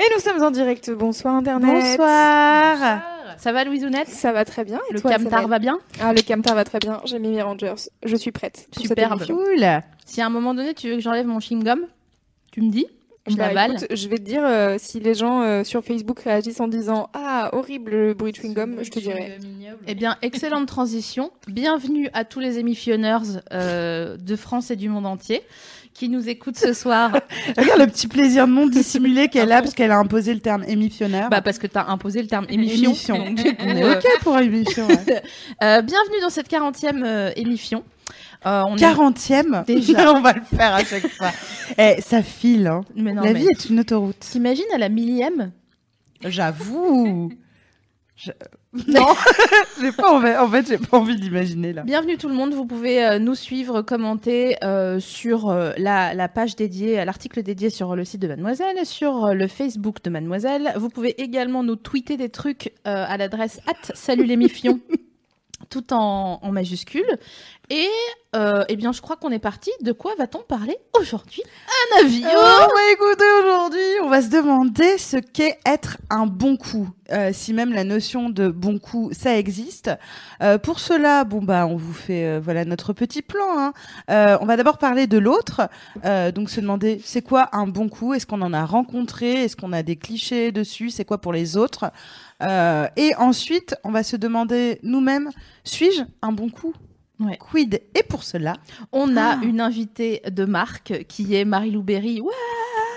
Et nous sommes en direct. Bonsoir Internet. Bonsoir. Ça va Louisounette Ça va très bien. Et Le toi, camtar va bien? Ah, le camtar va très bien. J'ai mis mes Rangers. Je suis prête. Superbe. émission. Cool. Si à un moment donné tu veux que j'enlève mon chewing-gum, tu me dis, je Bah, l'avale. écoute, je vais te dire euh, si les gens euh, sur Facebook réagissent en disant Ah, horrible le bruit de chewing-gum, je te dirai. Eh bien, excellente transition. Bienvenue à tous les émissionneurs euh, de France et du monde entier qui nous écoutent ce soir. Regarde le petit plaisir non dissimulé qu'elle a parce qu'elle a imposé le terme émissionneur. bah, parce que tu as imposé le terme émission. Émission. Donc, On est euh, ok pour émission. ouais. euh, bienvenue dans cette 40e euh, émission. Euh, on est- 40e Déjà. On va le faire à chaque fois. Eh, ça file. Hein. Mais non, La mais vie est une autoroute. T'imagines à la millième? J'avoue. Je- Non, j'ai pas envie, en fait, j'ai pas envie d'imaginer là. Bienvenue tout le monde, vous pouvez euh, nous suivre, commenter euh, sur euh, la, la page dédiée, à l'article dédié sur le site de Mademoiselle, sur le Facebook de Mademoiselle. Vous pouvez également nous tweeter des trucs euh, à l'adresse at salut les mifions, tout en, en majuscule. Et euh, eh bien, je crois qu'on est parti. De quoi va-t-on parler aujourd'hui? Un avion Oh, bah écoutez, aujourd'hui, on va se demander ce qu'est être un bon coup. Euh, si même la notion de bon coup, ça existe. Euh, pour cela, bon bah, on vous fait euh, voilà notre petit plan. hein. Euh, on va d'abord parler de l'autre, euh, donc se demander c'est quoi un bon coup? Est-ce qu'on en a rencontré? Est-ce qu'on a des clichés dessus? C'est quoi pour les autres? Euh, Et ensuite, on va se demander nous-mêmes suis-je un bon coup Ouais. Quid? Et pour cela, On a Ah. une invitée de marque qui est Marie-Lou Berry. Ouais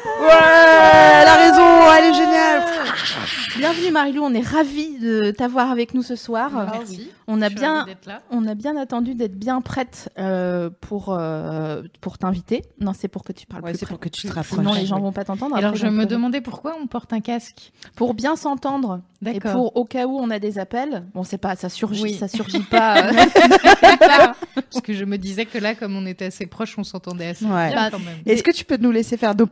ouais, elle a raison, elle est géniale. Bienvenue Marilou, on est ravis de t'avoir avec nous ce soir. Merci. On a Je suis bien, ravie d'être là. on a bien attendu d'être bien prête euh, pour euh, pour t'inviter. Non, c'est pour que tu parles Ouais, plus c'est près. pour que tu te Sinon, rapproches. les gens vont pas t'entendre. Alors après, je ils vont me demandais pourquoi on porte un casque. pour bien s'entendre et D'accord. pour au cas où on a des appels. Bon, c'est pas ça surgit, Oui. ça surgit pas. euh, Parce que je me disais que là, comme on était assez proches, on s'entendait assez Ouais. bien quand même. Est-ce que tu peux nous laisser faire nos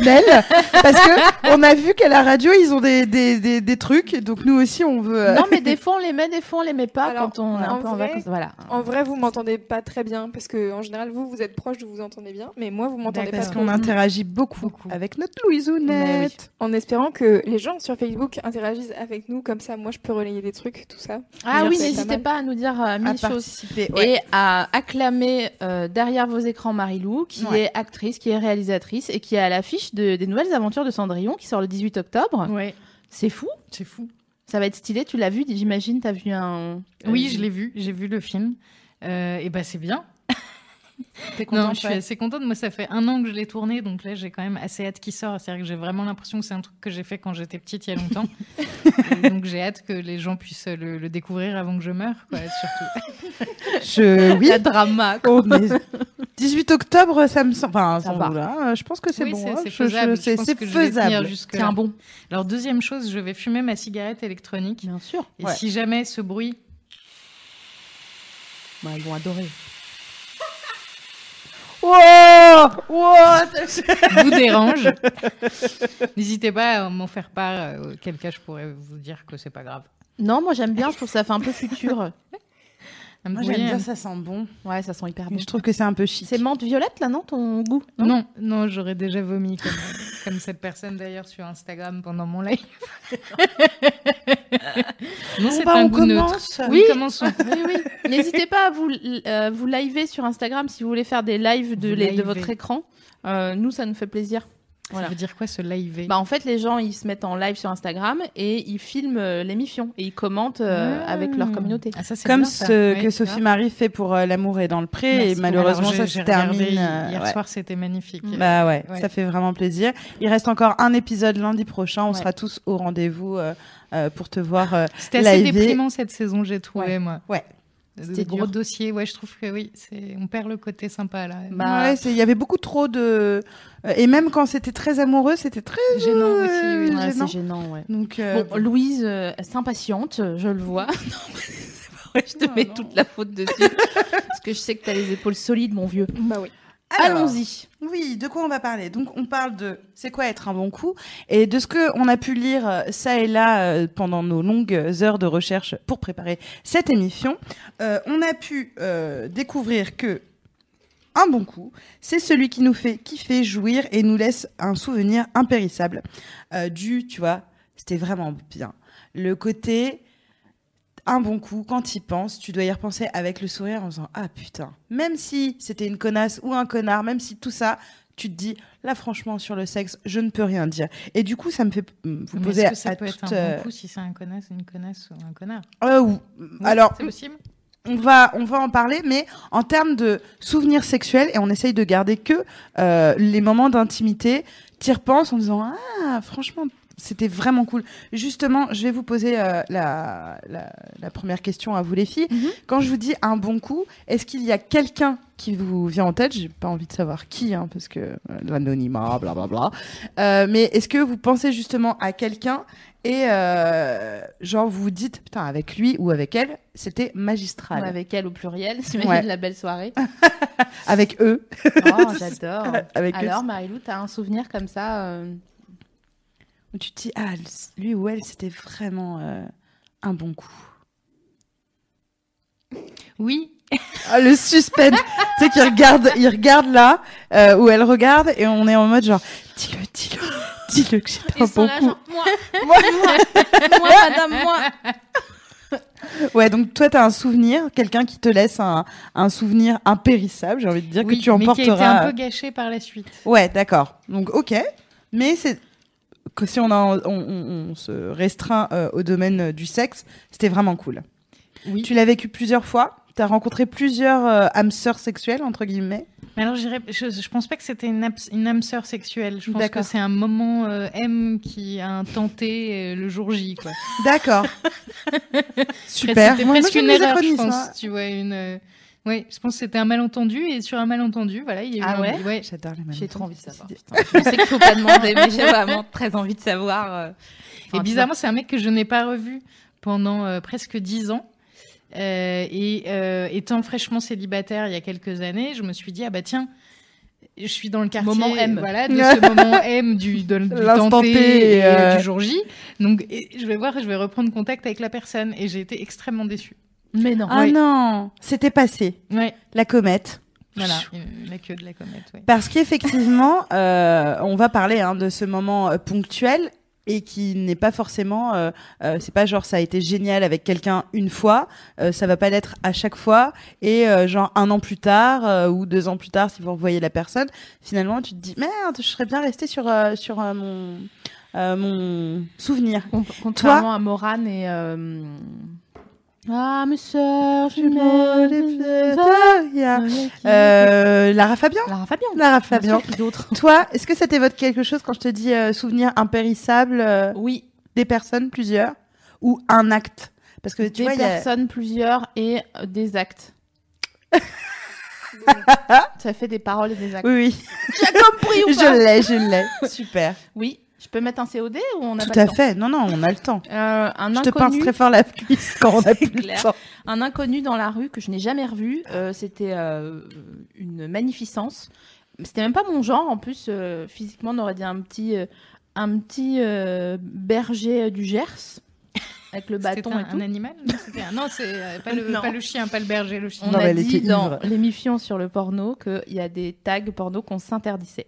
Parce que on a vu qu'à la radio, ils ont des, des, des, des trucs, donc nous aussi, on veut. euh, non, mais des fois on les met, des fois on les met pas Alors, quand on est un en peu en vacances. Voilà. En vrai, vous m'entendez pas très bien parce que en général, vous, vous êtes proche, vous vous entendez bien, mais moi, vous m'entendez pas Parce qu'on interagit beaucoup, Beaucoup. avec notre Louisounette. En espérant que les gens sur Facebook interagissent avec nous, comme ça, moi, je peux relayer des trucs, tout ça. Ah oui, n'hésitez pas à nous dire euh, À mille choses. participer. ouais. et à acclamer euh, derrière vos écrans Marilou, qui Ouais. est actrice, qui est réalisatrice et qui est à l'affiche de- des nouvelles aventures de Cendrillon qui sort le 18 octobre. Ouais, C'est fou, c'est fou. ça va être stylé. Tu l'as vu, j'imagine, t'as vu un. Oui, euh, je l'ai vu, j'ai vu le film. Euh, et bah c'est bien. T'es Non, contente, je suis ouais. assez contente. Moi, ça fait un an que je l'ai tourné, donc là, j'ai quand même assez hâte qu'il sorte. C'est-à-dire que j'ai vraiment l'impression que c'est un truc que j'ai fait quand j'étais petite, il y a longtemps. Donc, j'ai hâte que les gens puissent le, le découvrir avant que je meure, quoi, surtout. Je... Oui. La drama. quoi. Oh, mais 18 octobre, ça me semble. Enfin, Ça sans va. vouloir, euh, je pense que c'est Oui, bon. c'est- hein. Je- faisable. je- Je C'est faisable. C'est là. un bon. Alors, deuxième chose, je vais fumer ma cigarette électronique. Bien sûr. Et Ouais. si jamais ce bruit Bah, ils vont adorer. Wow Wow vous dérange, n'hésitez pas à m'en faire part, euh, auquel cas je pourrais vous dire que c'est pas grave. Non, moi j'aime bien, je trouve que ça fait un peu futur. Moi, j'aime bien, ça sent bon. Ouais, ça sent hyper bon. Mais je trouve que c'est un peu chic. C'est menthe violette là, non, ton goût Non, non, j'aurais déjà vomi comme, comme cette personne d'ailleurs sur Instagram pendant mon live. non, c'est bah, un on goût neutre. commence. Oui, commençons. Oui, oui. N'hésitez pas à vous, euh, vous liver sur Instagram si vous voulez faire des lives de, les- votre écran. Euh, nous, ça nous fait plaisir. Voilà. Ça veut dire quoi ce live Bah, en fait, les gens, ils se mettent en live sur Instagram et ils filment euh, l'émission et ils commentent euh, Ah. avec leur communauté. Ah, ça, c'est Comme bien, ça. ce que. Sophie Marie fait pour euh, L'amour est dans le pré. Merci. Et malheureusement, Alors, ça se termine. Hier, euh, hier ouais. soir, c'était magnifique. Bah ouais, Ouais. ça fait vraiment plaisir. Il reste encore un épisode lundi prochain. On Ouais. sera tous au rendez-vous euh, euh, pour te voir. euh, C'était assez déprimant cette saison, j'ai trouvé, Ouais. moi. Ouais. De C'était gros dur. dossiers. Ouais, je trouve que oui, on perd le côté sympa là. Bah, Ouais, il y avait beaucoup trop de. Et même quand c'était très amoureux, c'était très. Gênant euh, aussi. oui. ouais, gênant. c'est gênant, ouais. Donc, euh, Bon, Louise euh, s'impatiente, je le vois. non, mais c'est pas vrai, je te Non, mets non. toute la faute dessus. parce que je sais que t'as les épaules solides, mon vieux. Bah oui. Allons-y. Oui, de quoi on va parler? Donc, on parle de c'est quoi être un bon coup? Et de ce que on a pu lire euh, ça et là euh, pendant nos longues heures de recherche pour préparer cette émission. Euh, on a pu euh, découvrir que un bon coup, c'est celui qui nous fait kiffer, jouir et nous laisse un souvenir impérissable. Euh, du, tu vois, c'était vraiment bien. Le côté un bon coup, quand y penses, tu dois y repenser avec le sourire en disant Ah putain, même si c'était une connasse ou un connard, même si tout ça, tu te dis Là, franchement, sur le sexe, je ne peux rien dire. Et du coup, ça me fait mm, vous Mais poser que ça à peut être toute, un euh, bon coup si c'est un connasse, une connasse ou un connard? Euh, ou- Oui, Alors, c'est possible. on va, on va en parler, mais en termes de souvenirs sexuels, et on essaye de garder que euh, les moments d'intimité, t'y repenses en disant Ah, franchement, c'était vraiment cool. Justement, je vais vous poser euh, la, la, la première question à vous, les filles. Mhm. Quand je vous dis un bon coup, est-ce qu'il y a quelqu'un qui vous vient en tête? J'ai pas envie de savoir qui, hein, parce que euh, l'anonymat, blablabla. Euh, mais est-ce que vous pensez justement à quelqu'un et euh, genre vous vous dites putain avec lui ou avec elle c'était magistral avec elle au pluriel, t'imagines Ouais. la belle soirée. avec eux Oh, j'adore. avec eux Alors, Marilou, t'as un souvenir comme ça où tu te dis ah lui ou elle c'était vraiment euh, un bon coup Oui, ah, le suspense tu sais qu'il regarde il regarde là euh, où elle regarde et on est en mode genre dis-le dis-le dis-le que c'était un bon coup genre, moi, moi, moi, madame, moi. ouais donc toi t'as un souvenir quelqu'un qui te laisse un, un souvenir impérissable j'ai envie de dire oui, que tu mais qui a été emporteras un peu gâché par la suite. Ouais, d'accord. Donc, ok. Mais c'est que si on, a, on, on- on se restreint euh, au domaine euh, du sexe, c'était vraiment cool. Oui. Tu l'as vécu plusieurs fois. Tu as rencontré plusieurs euh, âmes sœurs sexuelles, entre guillemets. Mais alors, je, je pense pas que c'était une, âme- une âme sœur sexuelle. Je pense que c'est un moment euh, M qui a un tenté euh, le jour J. D'accord. Super. C'était Moi, presque une erreur, je acronymes, pense. Tu vois, une. Ouais, je pense que c'était un malentendu et sur un malentendu, voilà, il y a eu Ah un- ouais J'adore les mêmes J'ai temps. trop envie de savoir. putain. Je sais qu'il faut pas demander, mais j'ai vraiment très envie de savoir. euh, Et bizarrement, c'est un mec que je n'ai pas revu pendant euh, presque dix ans. Euh, et euh, étant fraîchement célibataire il y a quelques années, je me suis dit ah bah tiens, je suis dans le quartier Moment M. voilà, de ce moment M du, de, du L'instant tenté T, et, euh, du jour J. Donc et je vais voir, je vais reprendre contact avec la personne et j'ai été extrêmement déçue. Mais non. Ah Ouais. non, c'était passé. Ouais, La comète. voilà, la queue de la comète. Ouais. Parce qu'effectivement, euh, on va parler hein, de ce moment euh, ponctuel et qui n'est pas forcément, euh, euh, c'est pas genre ça a été génial avec quelqu'un une fois, euh, ça va pas l'être à chaque fois et euh, genre un an plus tard euh, ou deux ans plus tard si vous revoyez la personne, finalement tu te dis merde, je serais bien resté sur euh, sur euh, mon euh, mon souvenir. Contrairement à Morane et. Mes sœurs, je Euh, Lara Fabian, Lara Fabian. Lara Fabian. sûr, qui d'autre? Toi, est-ce que ça t'évoque quelque chose quand je te dis euh, souvenir impérissable euh, Oui, des personnes, plusieurs, ou un acte? Parce que tu des vois, il y a... personnes, plusieurs et euh, des actes. ça fait des paroles et des actes. Oui, oui, J'ai compris ou pas? je l'ai, je l'ai. Super. Oui, je peux mettre un COD ou on a Tout pas à le temps fait. Non, non, on a le temps. Euh, un Je te pince inconnu, très fort la cuisse quand on a plus le temps. un inconnu dans la rue que je n'ai jamais revu. euh, C'était euh, une magnificence. C'était même pas mon genre. En plus, euh, physiquement, on aurait dit un petit, euh, un petit euh, berger du Gers avec le C'était bâton un, et tout. un animal Non, c'est pas, le, Non. pas le chien, pas le berger, le chien. On Non, a dit dans l'émission sur le porno qu'il y a des tags porno qu'on s'interdisait.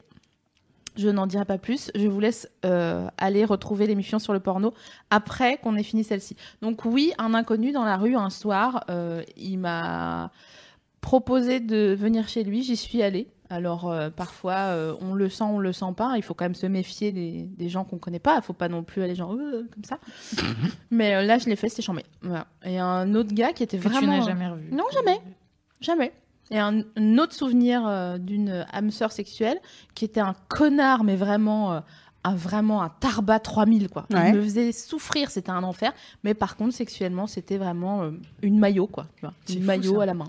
Je n'en dirai pas plus. Je vous laisse euh, aller retrouver l'émission sur le porno après qu'on ait fini celle-ci. Donc oui, un inconnu dans la rue un soir, euh, il m'a proposé de venir chez lui. J'y suis allée. Alors euh, parfois on le sent, on le sent pas. Il faut quand même se méfier des, des gens qu'on connaît pas. Il faut pas non plus aller genre comme ça. Mais là je l'ai fait, c'était chambé. Voilà. Et un autre gars qui était Que tu vraiment n'as jamais revu. Non, jamais. Jamais. Et un, un autre souvenir euh, d'une âme sœur sexuelle qui était un connard, mais vraiment euh, un vraiment un tarba 3000 quoi. Ouais. Il me faisait souffrir, c'était un enfer. Mais par contre, sexuellement, c'était vraiment euh, une maillot quoi. Tu vois, C'est une maillot ça. à la main.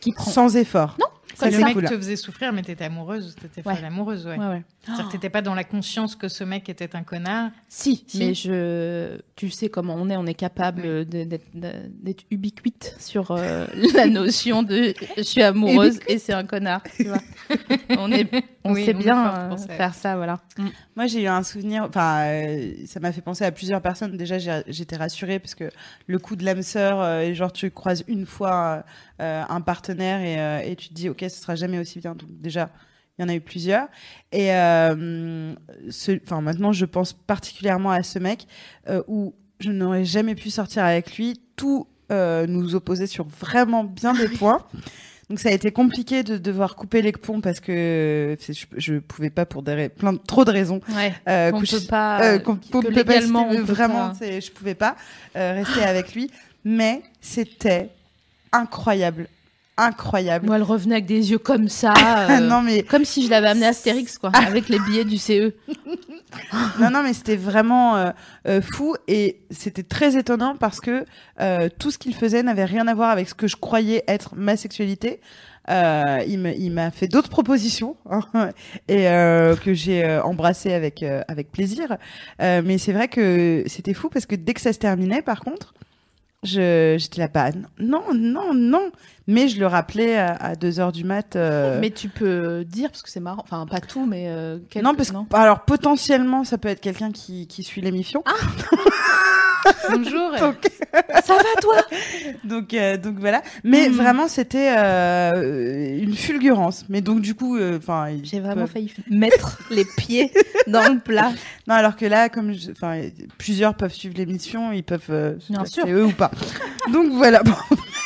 Qui prend. Sans effort. Non, Ça, le c'est mec cool. te faisait souffrir, mais t'étais amoureuse, t'étais Ouais. folle amoureuse, ouais. Ouais, ouais. C'est-à-dire que t'étais pas dans la conscience que ce mec était un connard. Si, Si. mais je, tu sais comment on est, on est capable d'être d'être ubiquite sur euh, la notion de je suis amoureuse et c'est un connard. Tu vois. on est, on Oui, sait on bien euh, pour ça. faire ça, voilà. Moi, j'ai eu un souvenir. Enfin, euh, ça m'a fait penser à plusieurs personnes. Déjà, j'étais rassurée parce que le coup de l'âme sœur, euh, genre, tu croises une fois euh, un partenaire et, euh, et tu te dis, ok, ce sera jamais aussi bien. Donc, déjà, il y en a eu plusieurs. Et euh, ce- enfin, maintenant, je pense particulièrement à ce mec euh, où je n'aurais jamais pu sortir avec lui. Tout euh, nous opposait sur vraiment bien des points. Donc ça a été compliqué de devoir couper les ponts parce que je, je pouvais pas pour des plein de, trop de raisons. Ouais. Euh, on coucher- peut pas. euh, qu'on- qu'on que ne peut pas légalement, citer, on peut vraiment, pas. je pouvais pas euh, rester avec lui, mais c'était incroyable, incroyable. Moi, elle revenait avec des yeux comme ça. Euh, non mais Comme si je l'avais amené à Astérix, quoi, avec les billets du. CE. non non mais c'était vraiment euh, euh, fou et c'était très étonnant parce que tout ce qu'il faisait n'avait rien à voir avec ce que je croyais être ma sexualité. Il m'a fait d'autres propositions hein, et que j'ai embrassé avec avec plaisir. Mais c'est vrai que c'était fou parce que dès que ça se terminait, par contre, je j'étais là pas non non non. Mais je le rappelais à, à 2 heures du mat. euh, Mais tu peux dire, parce que c'est marrant, enfin, pas tout, mais. euh, quelques- non parce que alors potentiellement ça peut être quelqu'un qui qui suit l'émission. Bonjour. Donc- Ça va, toi? Donc, euh, donc voilà. Mais Mhm. vraiment, c'était euh, une fulgurance. Mais donc, du coup, enfin, J'ai vraiment peuvent- failli mettre les pieds dans le plat. Non, alors que là, comme, je- plusieurs peuvent suivre l'émission, ils peuvent. Bien sûr. Eux ou pas. donc voilà.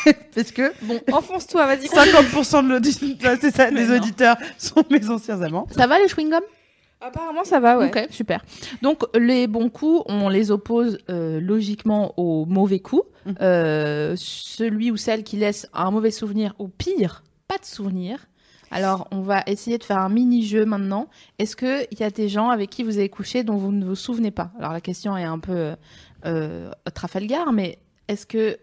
Bon, parce que Bon, enfonce-toi, vas-y. 50% de l'auditeur, c'est ça, des non. auditeurs sont mes anciens amants. Ça va, les chewing-gums? Apparemment, ça va, ouais. Ok, super. Donc, les bons coups, on les oppose euh, logiquement aux mauvais coups. Mhm. Euh, celui ou celle qui laisse un mauvais souvenir, ou pire, pas de souvenir. Alors, on va essayer de faire un mini-jeu maintenant. Est-ce qu'il y a des gens avec qui vous avez couché dont vous ne vous souvenez pas? Alors, la question est un peu euh, Trafalgar, mais est-ce que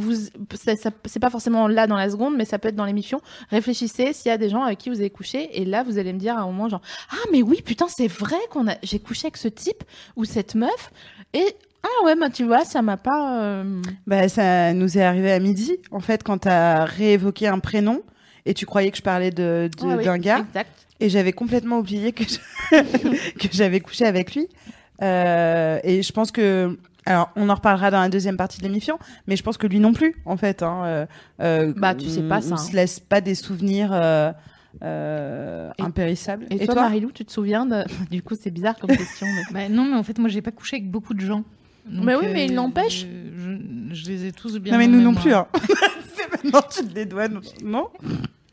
vous, ça, ça- c'est pas forcément là dans la seconde, mais ça peut être dans l'émission. Réfléchissez s'il y a des gens avec qui vous avez couché, et là vous allez me dire à un moment genre ah mais oui putain c'est vrai qu'on a j'ai couché avec ce type ou cette meuf et ah ouais bah tu vois ça m'a pas euh, Bah, ça nous est arrivé à midi, en fait, quand t'as réévoqué un prénom et tu croyais que je parlais de, de- ouais, oui, d'un gars. exact Et j'avais complètement oublié que je- que j'avais couché avec lui. Euh, et je pense que. Alors, on en reparlera dans la deuxième partie de l'émission, mais je pense que lui non plus, en fait. Hein, euh, euh, Bah, tu sais pas ça, On hein. se laisse pas des souvenirs euh, euh, Et- impérissables. et, toi, Marilou tu te souviens de du coup c'est bizarre comme question mais... Bah, non, mais en fait, moi, j'ai pas couché avec beaucoup de gens. Donc, Mais oui, mais il n'empêche. Je, je- je les ai tous bien. Non, mais nous non plus. Hein. C'est maintenant, tu te dédouanes. Non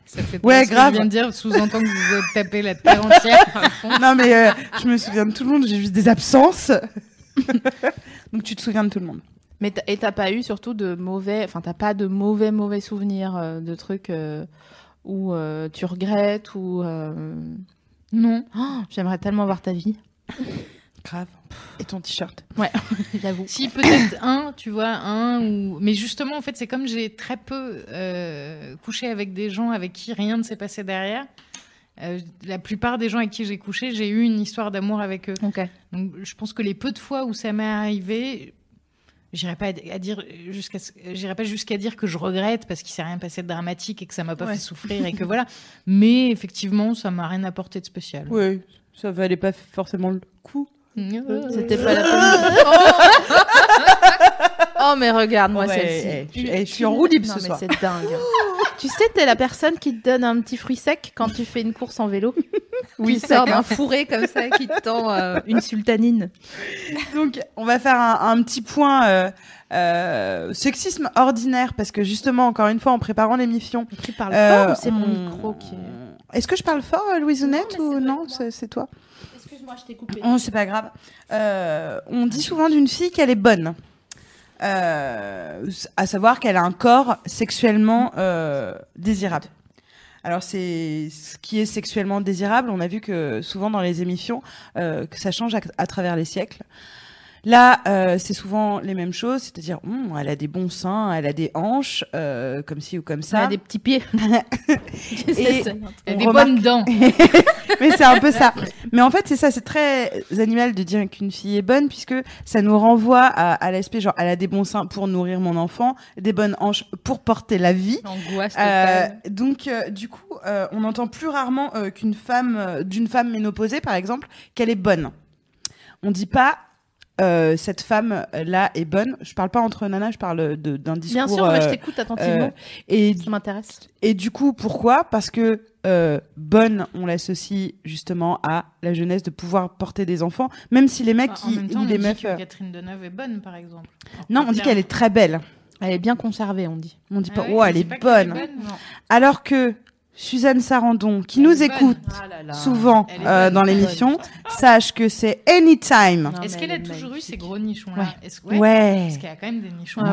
Ça fait Ouais, pas ce que grave. Je viens de dire sous-entend que vous êtes tapé la terre entière. Non, mais euh, je me souviens de tout le monde, j'ai juste des absences. Donc, tu te souviens de tout le monde. mais et t'as pas eu surtout de mauvais enfin t'as pas de mauvais mauvais souvenirs euh, de trucs euh, où euh, tu regrettes ou euh, Non. oh, j'aimerais tellement voir ta vie Grave. Et ton t-shirt. j'avoue Si peut-être un, tu vois, un ou. Mais justement, en fait, c'est comme j'ai très peu euh, couché avec des gens avec qui rien ne s'est passé derrière. Euh, la plupart des gens avec qui j'ai couché, j'ai eu une histoire d'amour avec eux. Donc, je pense que les peu de fois où ça m'est arrivé, j'irai pas à dire jusqu'à, j'irai pas jusqu'à dire que je regrette parce qu'il s'est rien passé de dramatique et que ça m'a pas Ouais. fait souffrir et que voilà. Mais effectivement, ça m'a rien apporté de spécial. Oui, ça valait pas forcément le coup. C'était pas la peine. Oh mais regarde moi Ouais, celle-ci. eh, je suis- je suis en roue libre Non, ce mais soir. C'est dingue. tu sais t'es la personne qui te donne un petit fruit sec quand tu fais une course en vélo. Oui, sort d'un fourré comme ça qui te tend euh, une sultanine. Donc, on va faire un, un petit point euh, euh, sexisme ordinaire parce que justement, encore une fois, en préparant l'émission, Tu parles euh, fort ou c'est mon on- micro qui est... Est-ce que je parle fort, Louisounette, Non, mais c'est ou non C'est c'est toi? Excuse-moi je t'ai coupé. Oh, c'est pas grave. Euh, on dit souvent d'une fille qu'elle est bonne. Euh, à savoir qu'elle a un corps sexuellement euh, désirable. Alors c'est ce qui est sexuellement désirable. On a vu que souvent dans les émissions, euh, que ça change à, à travers les siècles. Là, euh, c'est souvent les mêmes choses, c'est-à-dire, Hum, elle a des bons seins, elle a des hanches, euh, comme ci ou comme Ça a ça. des petits pieds. Et- y a des remarque- bonnes dents. Mais c'est un peu ça. Mais en fait, c'est ça, c'est très animal de dire qu'une fille est bonne, puisque ça nous renvoie à, à l'aspect genre, elle a des bons seins pour nourrir mon enfant, des bonnes hanches pour porter la vie. Euh, donc, euh, du coup, on entend plus rarement qu'une femme, d'une femme ménopausée, par exemple, qu'elle est bonne. On dit pas euh, cette femme là est bonne. Je parle pas entre nanas, je parle de- d'un discours. Bien sûr, moi je euh, t'écoute attentivement. euh, et, Ça m'intéresse. et du coup, pourquoi? Parce que euh, bonne, on l'associe justement à la jeunesse de pouvoir porter des enfants, même si les mecs Enfin, en qui, même temps, ou on les dit meufs. que euh, Catherine Deneuve est bonne, par exemple. Non, on dit qu'elle est très belle. Elle est bien conservée, on dit. On dit Ah pas, oh, elle est bonne. Non. Alors que Suzanne Sarandon, qui Elle nous écoute Ah souvent euh, dans l'émission, sache que c'est anytime. Est-ce qu'elle elle a toujours eu ces gros nichons-là Ouais. Est-ce Ouais. Parce qu'il y a quand même des nichons. Ouais.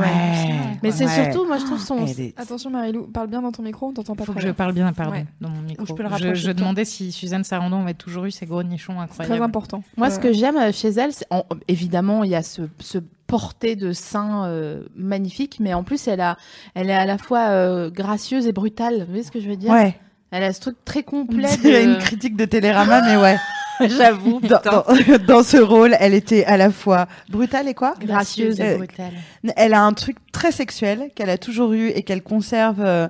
Mais c'est Ouais. surtout, moi je trouve son. Est- Attention Marilou, parle bien dans ton micro, on t'entend pas Faut que je bien. parle bien, pardon, Ouais. dans mon micro. je peux le je, je demandais si Suzanne Sarandon avait toujours eu ces gros nichons C'est incroyables. très important. Moi, Euh, ce que j'aime chez elle, en- évidemment, il y a ce, ce porté de sein euh, magnifique, mais en plus, elle, a, elle est à la fois euh, gracieuse et brutale. Vous voyez ce que je veux dire? Ouais. Elle a ce truc très complet. de- une critique de Télérama, mais ouais. J'avoue, Dans, putain. dans- dans ce rôle, elle était à la fois brutale et quoi? Gracieuse et Euh, brutale. Elle a un truc très sexuel qu'elle a toujours eu et qu'elle conserve euh,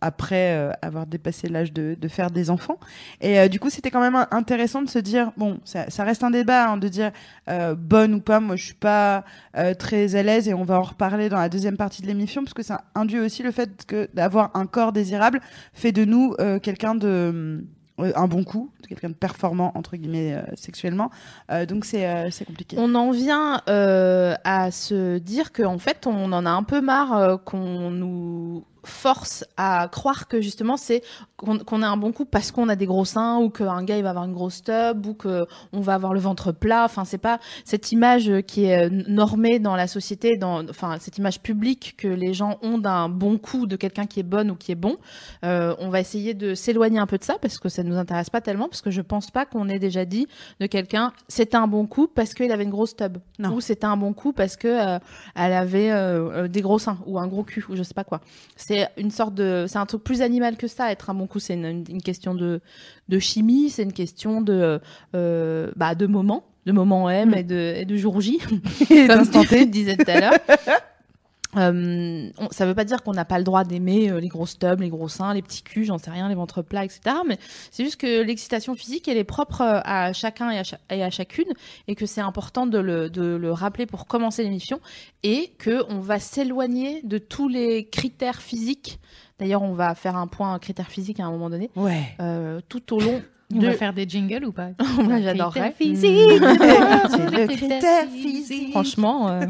après euh, avoir dépassé l'âge de, faire des enfants. Et euh, du coup, c'était quand même intéressant de se dire, bon, ça, reste un débat, hein, de dire euh, bonne ou pas. Moi, je suis pas euh, très à l'aise et on va en reparler dans la deuxième partie de l'émission parce que ça induit aussi le fait que d'avoir un corps désirable fait de nous euh, quelqu'un de euh, un bon coup, quelqu'un de performant entre guillemets euh, sexuellement. Euh, donc c'est euh, compliqué. On en vient euh, à se dire qu'en fait, on en a un peu marre euh, qu'on nous force à croire que justement c'est qu'on a un bon coup parce qu'on a des gros seins ou qu'un gars il va avoir une grosse tub ou que on va avoir le ventre plat. Enfin c'est pas cette image qui est euh, normée dans la société dans enfin cette image publique que les gens ont d'un bon coup de quelqu'un qui est bonne ou qui est bon. Euh, on va essayer de s'éloigner un peu de ça parce que ça nous intéresse pas tellement parce que je pense pas qu'on ait déjà dit de quelqu'un c'était un bon coup parce qu'il avait une grosse tub. Non. ou c'était un bon coup parce que euh, elle avait euh, des gros seins ou un gros cul ou je sais pas quoi. C'est une sorte de c'est un truc plus animal que ça être un bon coup c'est une, une- question de de chimie c'est une question de euh, bah de moment de moment M Mm. et de et de jour J d'instant tu T. disais tout à l'heure Euh, on- ça veut pas dire qu'on n'a pas le droit d'aimer euh, les grosses tubs, les gros seins, les petits culs, j'en sais rien, les ventres plats, etc. Mais c'est juste que l'excitation physique, elle est propre euh, à chacun et à, cha- et à chacune, et que c'est important de le, de le rappeler pour commencer l'émission, et que on va s'éloigner de tous les critères physiques. D'ailleurs, on va faire un point critères physiques à un moment donné, Ouais. euh, tout au long On de. va faire des jingles ou pas? Moi, j'adorerais. Critères C'est le critère physique. Franchement,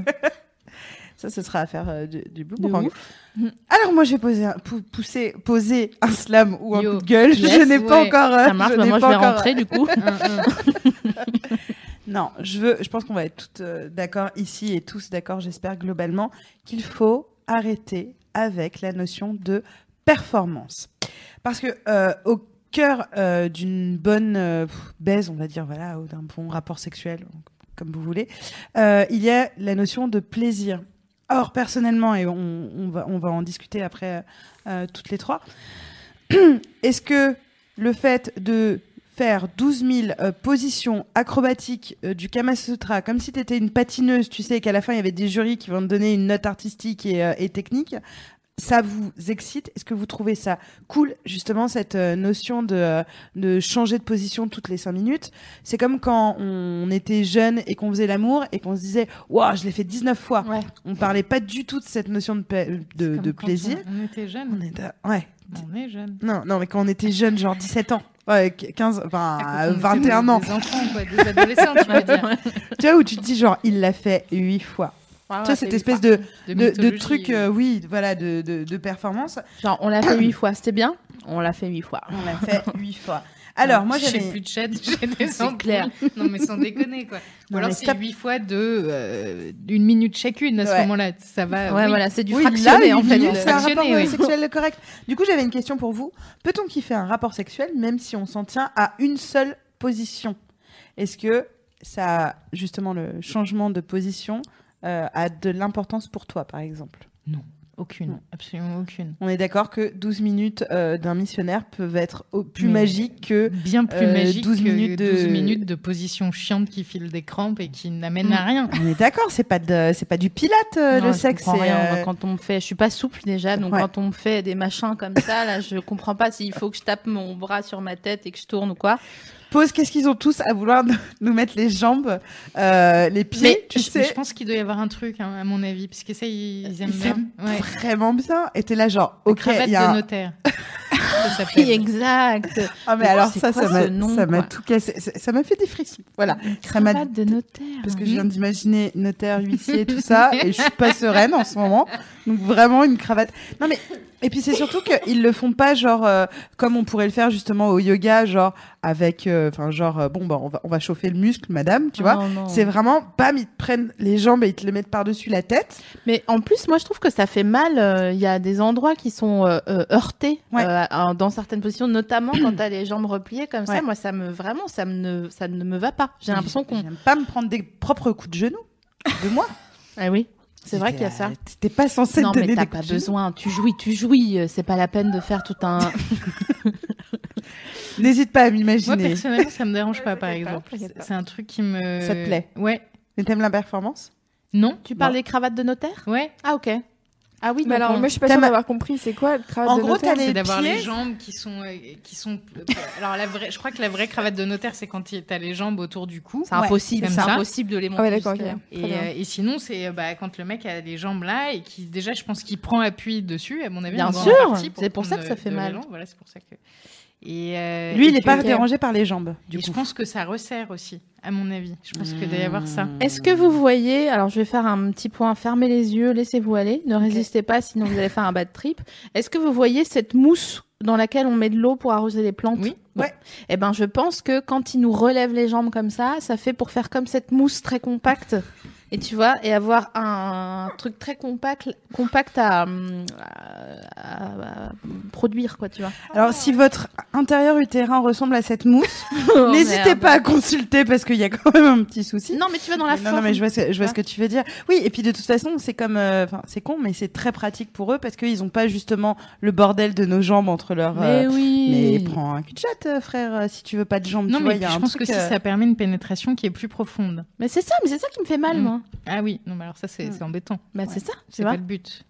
Ça, ce sera à faire euh, du, du boomerang. ouf. Alors moi, je vais poser un, pou- pousser, poser un slam ou un Yo. coup de gueule. Yes, je n'ai pas ouais. encore. euh, ça marche. je bah, n'ai moi, je pas vais encore- rentrer du coup. Non, je veux. Je pense qu'on va être toutes euh, d'accord ici et tous d'accord, j'espère globalement, qu'il faut arrêter avec la notion de performance, parce que euh, au cœur euh, d'une bonne euh, pff, baise, on va dire voilà, ou d'un bon rapport sexuel, comme vous voulez, euh, il y a la notion de plaisir. Or, personnellement, et on, va, en discuter après euh, toutes les trois, est-ce que le fait de faire 12 000 euh, positions acrobatiques euh, du Kama Sutra, comme si tu étais une patineuse, tu sais qu'à la fin, il y avait des jurys qui vont te donner une note artistique euh, et technique, ça vous excite? Est-ce que vous trouvez ça cool, justement, cette euh, notion de, euh, de changer de position toutes les 5 minutes? C'est comme quand on était jeune et qu'on faisait l'amour et qu'on se disait « Waouh, je l'ai fait 19 fois Ouais. On parlait pas du tout de cette notion de, pa- de, de quand plaisir. On, on était jeunes. On est à- Ouais. On est jeunes. Non, non, mais quand on était jeune, genre 17 ans, ouais, 15, enfin, Ah, quand on 21 était ans, Des enfants, quoi, des adolescents, tu veux dire. tu vois, où tu te dis, genre, il l'a fait 8 fois. Tu vois, cette espèce de, de, truc, euh, oui, voilà, de, de, de performance, Genre, on l'a fait huit fois, c'était bien? On l'a fait huit fois. on l'a fait 8 fois. Alors, moi, j'ai j'avais. plus de chat, j'ai des C'est clair. Non, mais sans déconner, quoi. Ou alors c'est. 8 fois de euh, une minute chacune à ce Ouais. moment-là. Ça va. Ouais, oui. voilà, c'est du Oui, fractionné là, en fait. c'est un rapport euh, oui. sexuel correct. Du coup, j'avais une question pour vous. Peut-on kiffer un rapport sexuel même si on s'en tient à une seule position? Est-ce que ça, justement, le changement de position euh, a de l'importance pour toi, par exemple Aucune, Non. absolument aucune. On est d'accord que 12 minutes euh, d'un missionnaire peuvent être au- plus Mais- magiques que Bien plus Euh, magique 12 que minutes de- 12 minutes de position chiante qui file des crampes et qui n'amène à rien. On est d'accord, c'est pas de, c'est pas du pilate euh, Non, le je sexe. rien. euh, Moi, Quand on me fait, je suis pas souple déjà, donc Ouais. quand on me fait des machins comme ça, là, je comprends pas s'il faut que je tape mon bras sur ma tête et que je tourne ou quoi. Pose, qu'est-ce qu'ils ont tous à vouloir nous- mettre les jambes, euh, les pieds, Mais tu je, sais, je pense qu'il doit y avoir un truc, hein, à mon avis, parce que ça, ils, ils aiment Ils bien. Ouais. vraiment bien. Et t'es là genre, ok, Cravate il y a de un- notaire. ça s'appelle. Oui, exact. Ah mais Mais alors ça, quoi ça m'a, nom, ça m'a quoi? tout cassé. Ça ça m'a fait des frissons. Voilà. Ça m'a de notaire. parce que je viens d'imaginer notaire, huissier, tout ça, et je suis pas sereine en ce moment. Donc vraiment une cravate. Non mais et puis c'est surtout qu'ils le font pas genre euh, comme on pourrait le faire justement au yoga, genre avec, euh, enfin genre euh, bon bah on va on va chauffer le muscle, madame, tu vois. Non, non. C'est vraiment, bam, ils te prennent les jambes et ils te les mettent par-dessus la tête. Mais en plus, moi, je trouve que ça fait mal. Il y a des endroits qui sont heurtés Ouais. dans certaines positions, notamment quand t'as les jambes repliées comme Ouais. ça. Moi, ça me vraiment, ça me ne, ça ne me va pas. J'ai l'impression qu'on. Pas me prendre des propres coups de genoux de moi. Ah oui, c'est vrai qu'il y a ça. T'es pas censé Non, te donner mais t'as pas coups besoin. Tu jouis, tu jouis. C'est pas la peine de faire tout un. N'hésite pas à Moi, m'imaginer. personnellement, ça me dérange pas, par exemple. C'est un truc qui me. Ça te plaît Ouais. Mais t'aimes la performance? Non Tu parles Bon. des cravates de notaire? Ouais. Ah ok. Ah oui. Mais alors, on- moi, je suis pas sûre ma- d'avoir compris. C'est quoi le cravate En de gros, notaire C'est d'avoir les jambes qui sont. euh, qui sont... Alors, la vraie... je crois que la vraie cravate de notaire, c'est quand t'as les jambes autour du cou. c'est impossible. comme C'est ça. impossible de les monter. Ah ouais. Et, bien. euh, et sinon, c'est euh, bah, quand le mec a les jambes là et qui, déjà, je pense qu'il prend appui dessus, à mon avis. Bien sûr, c'est pour ça que ça fait mal. Voilà, c'est pour ça que. Et, euh, Lui, et il est que- pas dérangé par les jambes, du et je pense que ça resserre aussi, à mon avis. Je pense qu'il doit y avoir ça. Est-ce que vous voyez, alors je vais faire un petit point, fermez les yeux, laissez-vous aller, ne résistez pas sinon vous allez faire un bad trip. Est-ce que vous voyez cette mousse dans laquelle on met de l'eau pour arroser les plantes? Oui. Bon. Ouais. Eh ben je pense que quand il nous relève les jambes comme ça, ça fait pour faire comme cette mousse très compacte. Et tu vois, et avoir un truc très compact, compact à, hum, à- à- à produire, quoi, tu vois. Alors, si votre intérieur utérin ressemble à cette mousse, Oh, n'hésitez pas à consulter parce qu'il y a quand même un petit souci. Non, mais tu vas dans la non, forme. non, mais je vois, ce, je vois ce que tu veux dire. Oui, et puis de toute façon, c'est comme, euh, enfin, c'est con, mais c'est très pratique pour eux parce qu'ils ont pas justement le bordel de nos jambes entre leurs. Mais euh, oui. Mais prends un cul de chat, euh, frère, si tu veux pas de jambes. Non, tu mais vois, il y a je un pense truc, que si ça permet une pénétration qui est plus profonde. Mais c'est ça, mais c'est ça qui me fait mal, Mm. moi. Ah oui, non, mais alors ça, c'est c'est embêtant. Bah, c'est ça, C'est pas le but.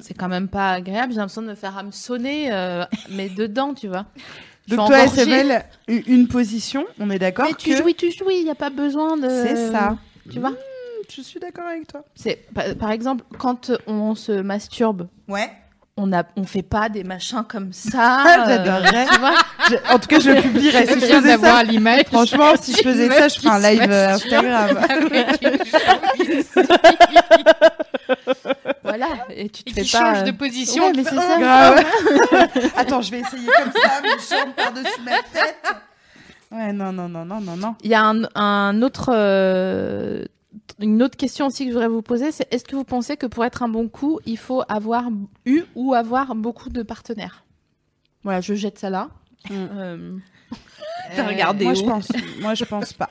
C'est quand même pas agréable. J'ai l'impression de me faire hameçonner, euh, mais dedans, tu vois. Je Donc toi. SML, une position, on est d'accord Mais tu que jouis, tu jouis. Il n'y a pas besoin de. c'est ça. Tu vois. Je suis d'accord avec toi. C'est par exemple quand on se masturbe, Ouais. On a, on fait pas des machins comme ça. Ah, euh, j'adorerais. Je- en tout cas, je le publierais. Si Je je faisais d'avoir ça, l'image. franchement, si je faisais ça, je ferais un live euh, Instagram. Voilà. Et tu te et fais qui pas. change euh, de position. Ouais, mais c'est ça. Grave. Attends, je vais essayer comme ça, mes jambes par-dessus ma tête. Ouais, non, non, non, non, non, non. Il y a un, un autre, euh, une autre question aussi que je voudrais vous poser, c'est est-ce que vous pensez que pour être un bon coup, il faut avoir eu ou avoir beaucoup de partenaires? Voilà, je jette ça là. Mm. Euh, Euh, T'as regardé Moi, où? je pense. Moi, je pense pas.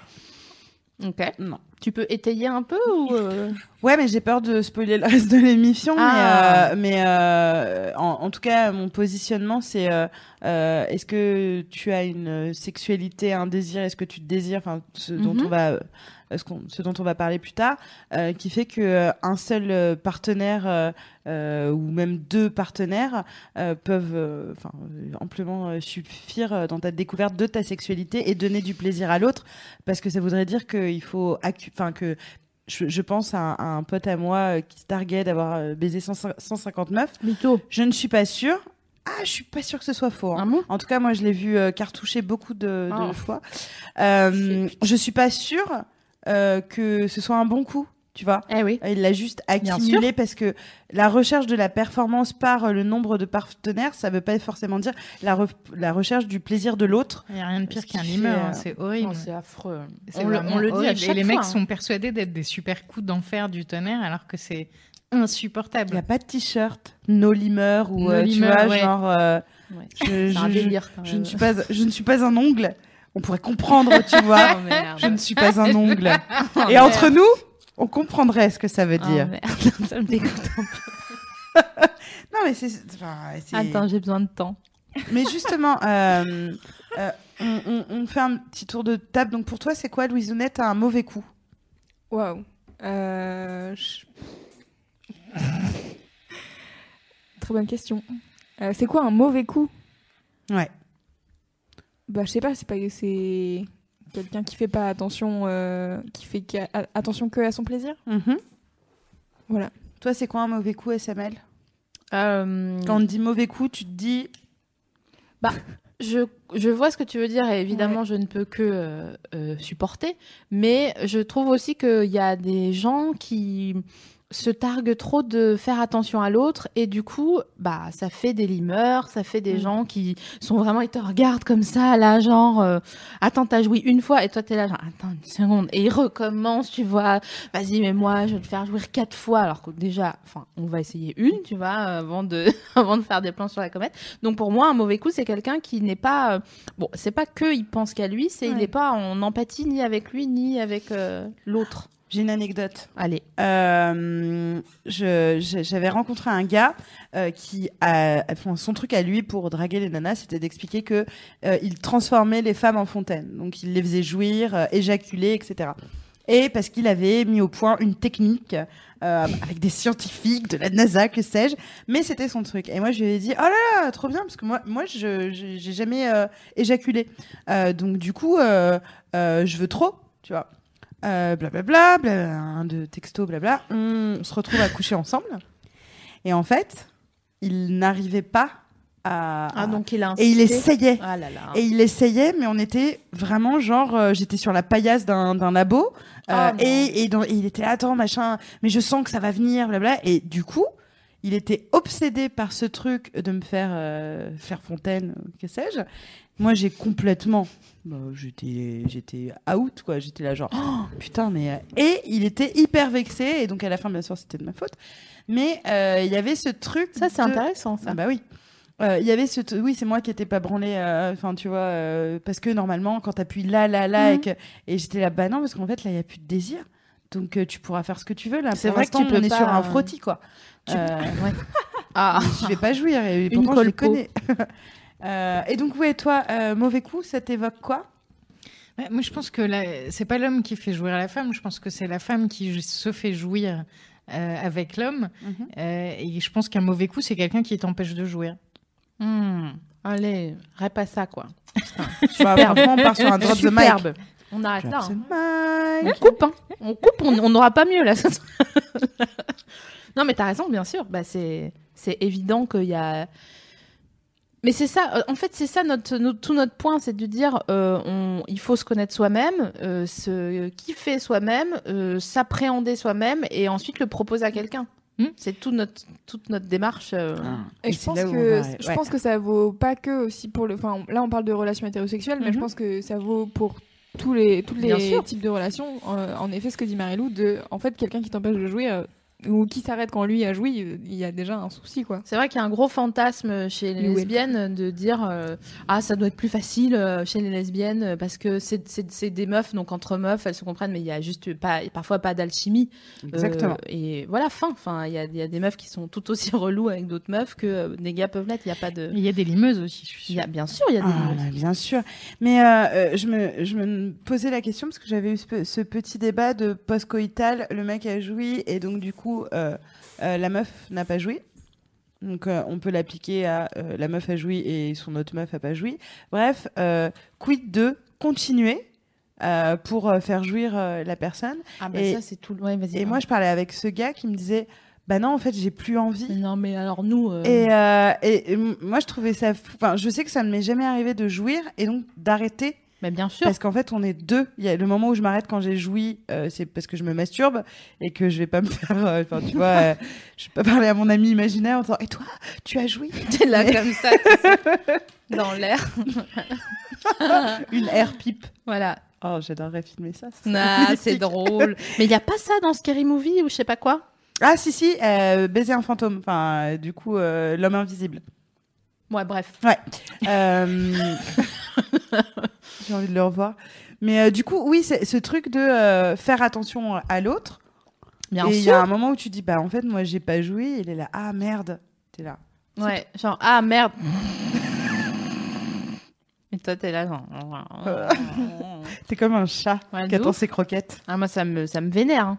Ok. Non. Tu peux étayer un peu ou euh, Ouais, mais j'ai peur de spoiler le reste de l'émission. Ah. Mais, euh, mais euh, en, en tout cas, mon positionnement, c'est euh, euh, est-ce que tu as une sexualité, un désir, est-ce que tu te désires, enfin, ce dont Mhm. on va, euh, ce, qu'on- ce dont on va parler plus tard, euh, qui fait que euh, un seul euh, partenaire euh, euh, ou même deux partenaires euh, peuvent, euh, euh, amplement euh, suffire euh, dans ta découverte de ta sexualité et donner du plaisir à l'autre, parce que ça voudrait dire qu'il faut, enfin que je, je pense à un, à un pote à moi euh, qui se targuait d'avoir euh, baisé 100 159. mytho Je ne suis pas sûre. Ah, je suis pas sûre que ce soit faux. hein. Mot En tout cas, moi, je l'ai vu euh, cartoucher beaucoup de, de Oh. fois. Euh, je suis pas sûre euh, que ce soit un bon coup. tu vois. Eh oui. Il l'a juste accumulé parce que la recherche de la performance par euh, le nombre de partenaires, ça veut pas forcément dire la, re- la recherche du plaisir de l'autre. Il n'y a rien de pire qu'un limeur, hein, euh, c'est horrible. Non, c'est affreux. On le, vraiment on le dit à horrible. chaque Et les mecs hein. sont persuadés d'être des super coups d'enfer du tonnerre alors que c'est insupportable. Il n'y a pas de t-shirt, no limeur ou No euh, tu vois, ouais. genre euh, Ouais. je, ne suis pas je ne suis pas un ongle. On pourrait comprendre, tu vois. Oh, je ne suis pas un ongle. Oh, Et merde. entre nous, on comprendrait ce que ça veut Oh, dire. merde. ça me dégoûte un peu. non mais c'est enfin, Attends, j'ai besoin de temps. Mais justement, euh, euh, on, on- on fait un petit tour de table. Donc pour toi, c'est quoi, Louisounette, un mauvais coup? Waouh. Euh, je- Très bonne question. Euh, c'est quoi un mauvais coup? Ouais. Bah, je sais pas, c'est pas c'est quelqu'un qui fait pas attention, euh, qui fait attention que à son plaisir. Mhm. Voilà. Toi, c'est quoi un mauvais coup, SML Euh, Quand on te dit mauvais coup, tu te dis je, je vois ce que tu veux dire et évidemment, je ne peux que euh, euh, supporter. Mais je trouve aussi qu'il y a des gens qui se targuent trop de faire attention à l'autre et du coup, bah, ça fait des limeurs, ça fait des Mm. gens qui sont vraiment, ils te regardent comme ça, là, genre, euh, attends, t'as joui une fois et toi, t'es là, genre, attends une seconde. Et ils recommencent, tu vois, vas-y, mais moi, je vais te faire jouir quatre fois alors que déjà, enfin, on va essayer une, tu vois, avant de, avant de faire des plans sur la comète. Donc pour moi, un mauvais coup, c'est quelqu'un qui n'est pas. euh, bon, c'est pas que il pense qu'à lui, c'est il n'est pas en empathie ni avec lui ni avec euh, l'autre. J'ai une anecdote. Allez. Euh, j'avais rencontré un gars euh, qui a, son truc à lui pour draguer les nanas, c'était d'expliquer que euh, il transformait les femmes en fontaine. Donc il les faisait jouir, éjaculer, etc. Et parce qu'il avait mis au point une technique avec des scientifiques de la NASA, que sais-je, mais c'était son truc. Et moi je lui ai dit oh là là, trop bien parce que moi, moi, je j'ai jamais éjaculé. Donc du coup, je veux trop, tu vois. Euh, blablabla, bla, un de texto, blabla. On, on se retrouve à coucher ensemble. Et en fait, il n'arrivait pas à. Ah donc il a et il essayait. Ah là là. Et il essayait, mais on était vraiment genre, euh, j'étais sur la paillasse d'un labo, euh, Ah, et, et, dans- et il était là, attends, machin, mais je sens que ça va venir, blabla. Et du coup, il était obsédé par ce truc de me faire faire faire fontaine, euh, que sais-je. Moi, j'ai complètement, bah, j'étais j'étais out quoi, j'étais là genre, Oh, putain, mais euh, et il était hyper vexé, et donc à la fin, bien sûr, c'était de ma faute. Mais euh, il y avait ce truc. Ça c'est de- intéressant ça. ah bah oui. Euh, Il y avait ce t- oui c'est moi qui étais pas branlée euh, enfin tu vois euh, parce que normalement quand t'appuies là là là Mhm. et, que- et j'étais là bah non parce qu'en fait là il y a plus de désir donc tu pourras faire ce que tu veux là C'est Pour vrai que tu peux on est pas, sur un frottis quoi tu- Euh, Ah. je vais pas jouir et Une pourtant je les connais et donc ouais toi euh, mauvais coup ça t'évoque quoi? Ouais, moi, je pense que la- c'est pas l'homme qui fait jouir la femme. Je pense que c'est la femme qui se fait jouir euh, avec l'homme. Mhm. Euh, et je pense qu'un mauvais coup, c'est quelqu'un qui t'empêche de jouir. Hmm. Allez, rép à ça quoi. Franchement, on part sur un drop the mic Superbe. On arrête là. Hein. mic. On coupe, hein. On coupe, on n'aura pas mieux là. non, mais t'as raison, bien sûr. Bah, c'est, c'est évident qu'il y a. Mais c'est ça, euh, en fait, c'est ça notre, notre- tout notre point, c'est de dire, euh, on, il faut se connaître soi-même, euh, se kiffer soi-même, euh, s'appréhender soi-même, et ensuite le proposer à quelqu'un. Hmm. C'est tout notre, toute notre démarche. euh, Et, Et je pense que va- je ouais. pense que ça vaut pas que aussi pour le. Enfin, là on parle de relations hétérosexuelles, mais je Mhm. pense que ça vaut pour tous les tous les types de relations. Euh, en effet, ce que dit Marilou, de en fait quelqu'un qui t'empêche de jouer euh, ou qui s'arrête quand lui a joui, euh, il y a déjà un souci quoi. C'est vrai qu'il y a un gros fantasme chez les Oui. lesbiennes de dire euh, ah ça doit être plus facile euh, chez les lesbiennes parce que c'est des meufs donc entre meufs elles se comprennent mais il y a juste pas parfois pas d'alchimie Euh, exactement et voilà fin enfin il y a, il y a des meufs qui sont tout aussi relous avec d'autres meufs que euh, des gars peuvent l'être il y a pas de Il y a des limeuses aussi, je suis il y a bien sûr il y a des Ah, bah, bien sûr. Mais je, me, je me posais la question parce que j'avais eu ce, pe- ce petit débat de post-coïtal. Le mec a joui et donc, du coup, euh, euh, la meuf n'a pas joui. Donc, euh, on peut l'appliquer à euh, la meuf a joui et son autre meuf a pas joui. Bref, euh, quid de continuer pour faire jouir la personne? ah bah et- ça c'est tout ouais vas-y Et moi, je parlais avec ce gars qui me disait Bah non, en fait, j'ai plus envie. non mais alors nous Et, et, moi, je trouvais ça. fou- Enfin, je sais que ça ne m'est jamais arrivé de jouir et donc d'arrêter Mais bien sûr. Parce qu'en fait, on est deux. Il y a le moment où je m'arrête quand j'ai joui, euh, c'est parce que je me masturbe et que je vais pas me faire. euh, tu vois, euh, je vais pas parler à mon ami imaginaire en disant Et toi, tu as joui? T'es là Mais- comme ça, dans l'air. Une air pipe. Voilà. Oh, j'adorerais filmer ça. c'est drôle. Mais il y a pas ça dans Scary Movie ou je sais pas quoi? Ah, si, si, euh, baiser un fantôme. Enfin, euh, du coup, l'homme invisible. Ouais, bref. Euh, J'ai envie de le revoir. Mais euh, du coup, oui, c'est ce truc de euh, faire attention à l'autre. Bien et il y a un moment où tu dis, bah en fait, moi, j'ai pas joui. Il est là, ah merde. T'es là. Ouais, genre, ah merde. Et toi, t'es là, genre. T'es comme un chat Ouais, qui attend ses croquettes. Ah, moi, ça me, ça me vénère. hein.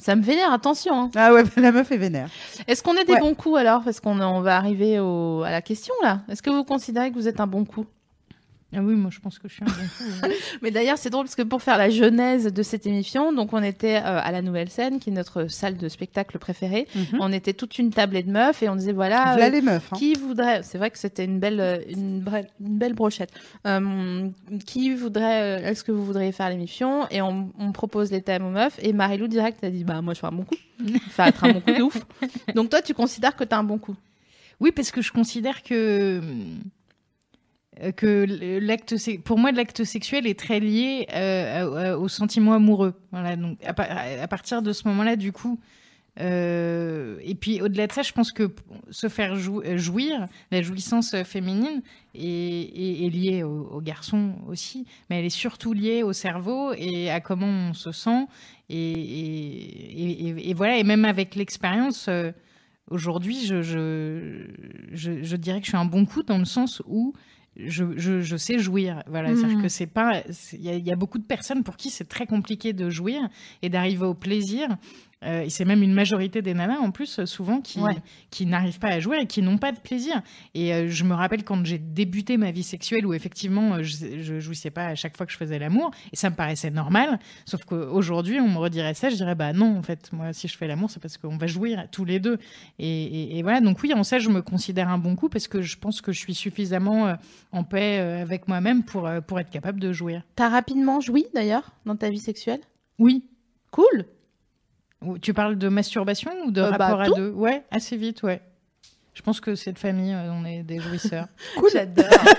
Ça me vénère, attention. hein. Ah ouais, la meuf est vénère. Est-ce qu'on est des Ouais. bons coups alors? Parce qu'on on va arriver au, à la question là. Est-ce que vous considérez que vous êtes un bon coup? Ah oui, moi je pense que je suis un bon coup. ouais. Mais d'ailleurs, c'est drôle parce que pour faire la genèse de cette émission, donc on était euh, à la Nouvelle Scène, qui est notre salle de spectacle préférée. On était toute une tablée de meufs et on disait voilà. Voilà euh, les meufs. hein. Qui voudrait, c'est vrai que c'était une belle, euh, une, belle brochette. Euh, qui voudrait, est-ce que vous voudriez faire l'émission? Et on, on propose les thèmes aux meufs. Et Marilou direct a dit bah moi je fais un bon coup. Ça va être un bon coup de ouf. Donc toi tu considères que t'as un bon coup? Oui, parce que je considère que euh, que l'acte, pour moi, l'acte sexuel est très lié euh, au sentiment amoureux. Voilà, donc à, pa- à partir de ce moment-là, du coup, euh, et puis au-delà de ça, je pense que se faire jou- euh, jouir, la jouissance féminine est, est- est liée au, au garçon aussi, mais elle est surtout liée au cerveau et à comment on se sent. Et, voilà, et même avec l'expérience. euh, Aujourd'hui, je dirais que je suis un bon coup dans le sens où je, je, je sais jouir. Voilà, Mhm. c'est-à-dire que c'est pas. y, il y a beaucoup de personnes pour qui c'est très compliqué de jouir et d'arriver au plaisir. Euh, et c'est même une majorité des nanas en plus, souvent, qui, Ouais. qui n'arrivent pas à jouer et qui n'ont pas de plaisir. Et euh, je me rappelle quand j'ai débuté ma vie sexuelle où effectivement euh, je, je jouissais pas à chaque fois que je faisais l'amour et ça me paraissait normal. Sauf qu'aujourd'hui, on me redirait ça, je dirais bah non, en fait, moi si je fais l'amour, c'est parce qu'on va jouir tous les deux. Et, et- et voilà, donc oui, en ça, je me considère un bon coup parce que je pense que je suis suffisamment en paix avec moi-même pour, pour être capable de jouir. T'as rapidement joui d'ailleurs dans ta vie sexuelle? Oui. Cool. Tu parles de masturbation ou de Euh, bah, rapport à deux? Ouais, assez vite, ouais. Je pense que cette famille, euh, on est des jouisseurs. J'adore.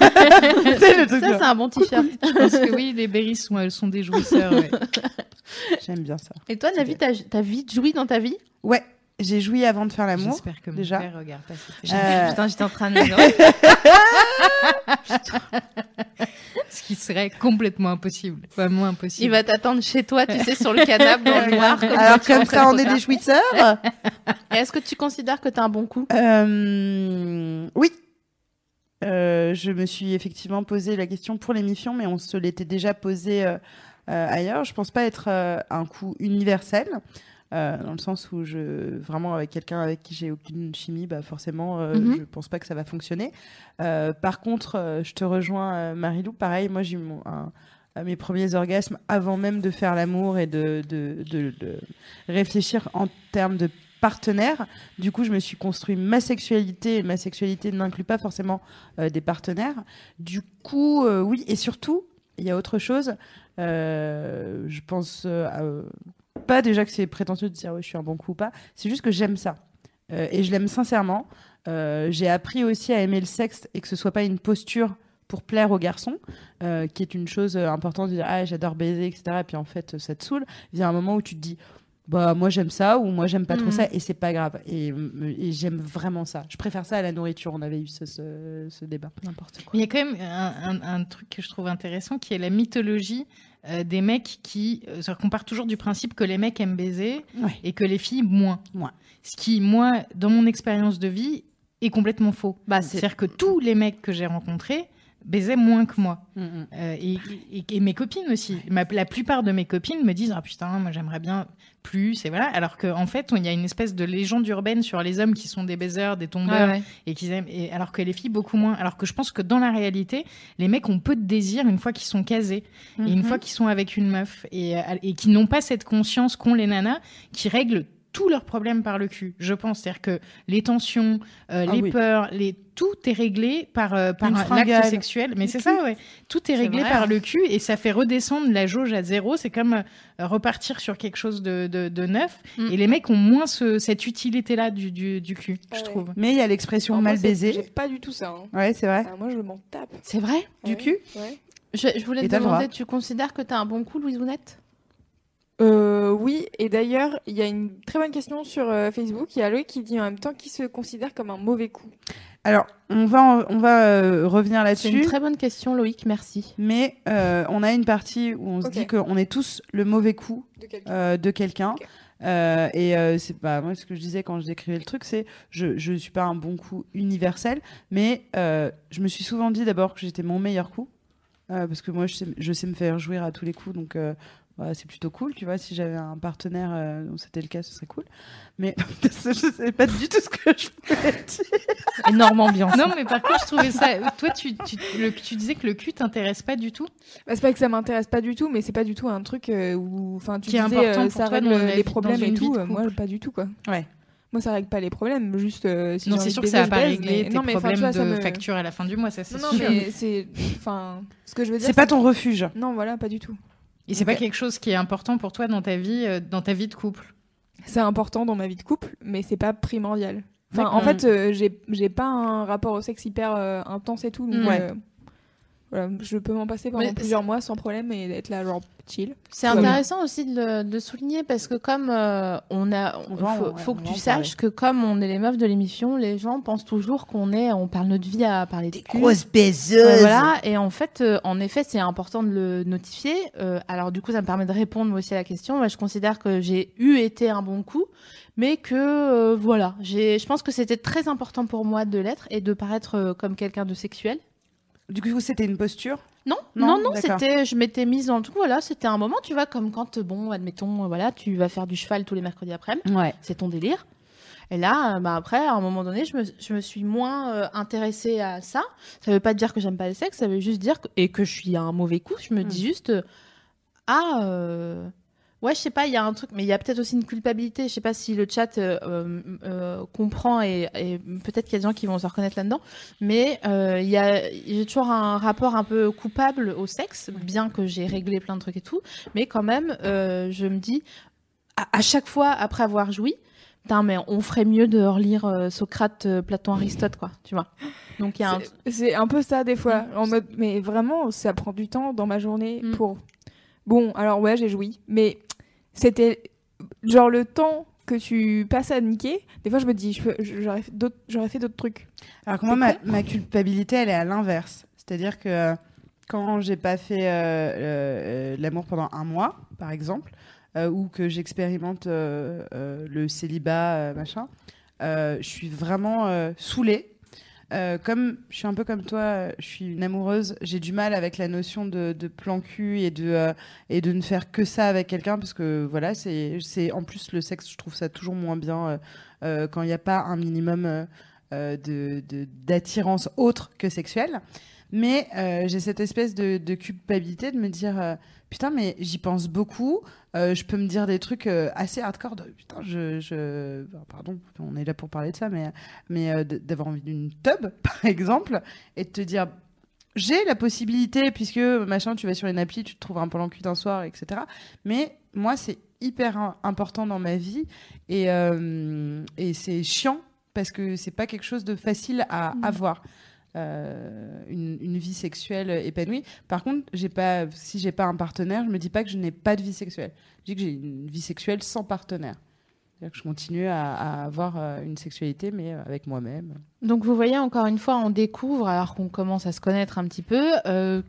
C'est le truc ça c'est un bon t-shirt. je pense que oui, les berries sont, elles sont des jouisseurs. ouais. J'aime bien ça. Et toi Navi, t'as t'as vite joui dans ta vie? Ouais, j'ai joui avant de faire l'amour. J'espère que mon déjà. père regarde pas Euh. Putain, j'étais en train de me dire. Ce qui serait complètement impossible. Vraiment impossible. Il va t'attendre chez toi, tu sais, sur le canapé dans le noir. Comme Alors comme ça, on est des jouisseurs. Est-ce que tu considères que t'as un bon coup? Euh, oui. Euh, je me suis effectivement posé la question pour l'émission, mais on se l'était déjà posé euh, euh, ailleurs. Je pense pas être euh, un coup universel, euh, dans le sens où je vraiment avec quelqu'un avec qui j'ai aucune chimie, bah forcément, euh, Mhm. je pense pas que ça va fonctionner. Euh, par contre, euh, je te rejoins, Marilou. Pareil, moi j'ai eu mon, un- mes premiers orgasmes avant même de faire l'amour et de, de, de- de réfléchir en termes de partenaire. Du coup, je me suis construit ma sexualité. et Ma sexualité n'inclut pas forcément euh, des partenaires. Du coup, euh, oui. Et surtout, il y a autre chose. Euh, je pense à, pas déjà que c'est prétentieux de dire ouais, je suis un bon coup ou pas. C'est juste que j'aime ça. Euh, et je l'aime sincèrement. Euh, J'ai appris aussi à aimer le sexe et que ce soit pas une posture pour plaire aux garçons, euh, qui est une chose importante de dire ah j'adore baiser etc. Et puis en fait ça te saoule. Il y a un moment où tu te dis bah moi j'aime ça ou moi j'aime pas trop Mhm. ça et c'est pas grave et, me- et j'aime vraiment ça. Je préfère ça à la nourriture. On avait eu ce, ce, ce débat. N'importe quoi. Il y a quand même un, un- un truc que je trouve intéressant qui est la mythologie euh, des mecs qui. euh, qu'on part toujours du principe que les mecs aiment baiser Ouais. et que les filles moins. Moins. Ce qui, moi, dans mon expérience de vie, est complètement faux. Bah, c'est- C'est-à-dire que tous les mecs que j'ai rencontrés baisaient moins que moi. Mm, mm. Euh, et, et- et mes copines aussi. Ma- la plupart de mes copines me disent Ah putain, moi j'aimerais bien plus. Et voilà. Alors qu'en fait, il y a une espèce de légende urbaine sur les hommes qui sont des baiseurs, des tombeurs, Ouais, ouais. et qu'ils aiment. Et alors que les filles, beaucoup moins. Alors que je pense que dans la réalité, les mecs ont peu de désir une fois qu'ils sont casés. Et une Mhm. fois qu'ils sont avec une meuf. Et, euh, et qui n'ont pas cette conscience qu'ont les nanas, qui règlent tous leurs problèmes par le cul, je pense. C'est-à-dire que les tensions, euh, Ah les oui. peurs, les... tout est réglé par, euh, par l'acte sexuel. Mais c'est ça, ouais. Tout est réglé par le cul et ça fait redescendre la jauge à zéro. C'est comme euh, repartir sur quelque chose de, de, de neuf. Mm. Et les mecs ont moins ce- cette utilité-là du, du, du cul, je trouve. Mais il y a l'expression moi, mal c'est- J'ai baisé. pas du tout ça. hein. Ouais, c'est vrai. Ah, moi, je m'en tape. C'est vrai? Ouais, Du cul? Ouais. je, je voulais Et te demander, tu considères que t'as un bon coup, Louise Ounette Euh, oui, et d'ailleurs, il y a une très bonne question sur euh, Facebook. Il y a Loïc qui dit en même temps qu'il se considère comme un mauvais coup. Alors, on va, en- on va euh, revenir C'est une là-dessus. très bonne question, Loïc, merci. Mais euh, on a une partie où on se dit qu'on est tous le mauvais coup De quelqu'un. euh, de quelqu'un. Ok. Euh, et euh, c'est pas moi ce que je disais quand je décrivais le truc, c'est je je suis pas un bon coup universel, mais euh, je me suis souvent dit d'abord que j'étais mon meilleur coup euh, parce que moi je sais, je sais me faire jouir à tous les coups, donc euh, voilà, c'est plutôt cool, tu vois. Si j'avais un partenaire euh, dont c'était le cas, ce serait cool. Mais je sais pas du tout ce que je voulais dire. Énorme ambiance. Non, mais par contre, je trouvais ça. Toi, tu, tu, le- tu disais que le cul t'intéresse pas du tout. Bah, c'est pas que ça m'intéresse pas du tout, mais c'est pas du tout un truc euh, où, enfin, tu Qui est disais, important euh, ça règle les problèmes et tout. euh, moi, pas du tout, quoi. Ouais. Moi, ça règle pas les problèmes. Juste, euh, si non, c'est sûr que ça va pas régler mais- tes non, mais, problèmes vois, ça de me- facture à la fin du mois, ça c'est Non, non, sûr. mais c'est, enfin, ce que je veux dire. C'est pas ton refuge. Non, voilà, pas du tout. Et c'est pas quelque chose qui est important pour toi dans ta vie, euh, dans ta vie de couple? C'est important dans ma vie de couple, mais c'est pas primordial. Enfin, en fait, euh, j'ai j'ai pas un rapport au sexe hyper euh, intense et tout. Donc, Mm. Ouais. euh, voilà, je peux m'en passer pendant Mais plusieurs mois sans problème et être là, genre, chill. C'est bien. intéressant aussi de le, de souligner parce que comme euh, on a, On faut, ouais, faut on que tu saches que comme on est les meufs de l'émission, les gens pensent toujours qu'on est, on parle notre vie à parler de cul. baiseuses. Euh, voilà, et en fait, euh, en effet, c'est important de le notifier. Euh, alors, du coup, ça me permet de répondre moi aussi à la question. Moi, je considère que j'ai eu été un bon coup, mais que euh, voilà, j'ai, je pense que c'était très important pour moi de l'être et de paraître euh, comme quelqu'un de sexuel. Du coup, c'était une posture. Non, Non, non, c'était, je m'étais mise dans le truc. Voilà, c'était un moment, tu vois, comme quand, euh, bon, admettons, euh, voilà, tu vas faire du cheval tous les mercredis après-midi Ouais. c'est ton délire. Et là, euh, bah après, à un moment donné, je me, je me suis moins euh, intéressée à ça. Ça veut pas dire que j'aime pas le sexe, ça veut juste dire que, et que je suis un mauvais coup. Je me dis juste, euh, ah, euh, ouais, je sais pas, il y a un truc, mais il y a peut-être aussi une culpabilité. Je sais pas si le chat euh, euh, euh, comprend et, et peut-être qu'il y a des gens qui vont se reconnaître là-dedans. Mais il y a, j'ai toujours un rapport un peu coupable au sexe, bien que j'ai réglé plein de trucs et tout. Mais quand même, je me dis, à, à chaque fois après avoir joui, putain, mais on ferait mieux de relire euh, Socrate, euh, Platon, Aristote, quoi, tu vois. Donc il y a un... C'est- C'est un peu ça des fois. Mm. En mode, mais vraiment, ça prend du temps dans ma journée Mm. pour. Bon, alors ouais, j'ai joui, mais c'était genre le temps que tu passes à niquer. Des fois, je me dis, j'aurais fait d'autres, trucs. Alors que moi, ma, ma culpabilité, elle est à l'inverse. C'est-à-dire que euh, quand j'ai pas fait euh, euh, l'amour pendant un mois, par exemple, euh, ou que j'expérimente le célibat, machin, je suis vraiment saoulée. Euh, comme je suis un peu comme toi, euh, je suis une amoureuse, j'ai du mal avec la notion de, de plan cul et de, euh, et de ne faire que ça avec quelqu'un parce que voilà, c'est c'est- en plus le sexe, je trouve ça toujours moins bien euh, euh, quand il n'y a pas un minimum euh, de de- d'attirance autre que sexuelle. Mais euh, j'ai cette espèce de, de culpabilité de me dire euh, putain, mais j'y pense beaucoup. euh, je peux me dire des trucs assez hardcore. De, putain, je, je... pardon, on est là pour parler de ça, mais mais d'avoir envie d'une tub, par exemple, et de te dire j'ai la possibilité puisque machin, tu vas sur une appli, tu te trouves un plan cul d'un soir, etc. Mais moi, c'est hyper im- important dans ma vie et et c'est chiant parce que c'est pas quelque chose de facile à avoir. Euh, une, vie sexuelle épanouie. Par contre, j'ai pas, si j'ai pas un partenaire, je me dis pas que je n'ai pas de vie sexuelle. Je dis que j'ai une vie sexuelle sans partenaire. Que je continue à, avoir euh, une sexualité, mais euh, avec moi-même. Donc vous voyez, encore une fois, on découvre, alors qu'on commence à se connaître un petit peu,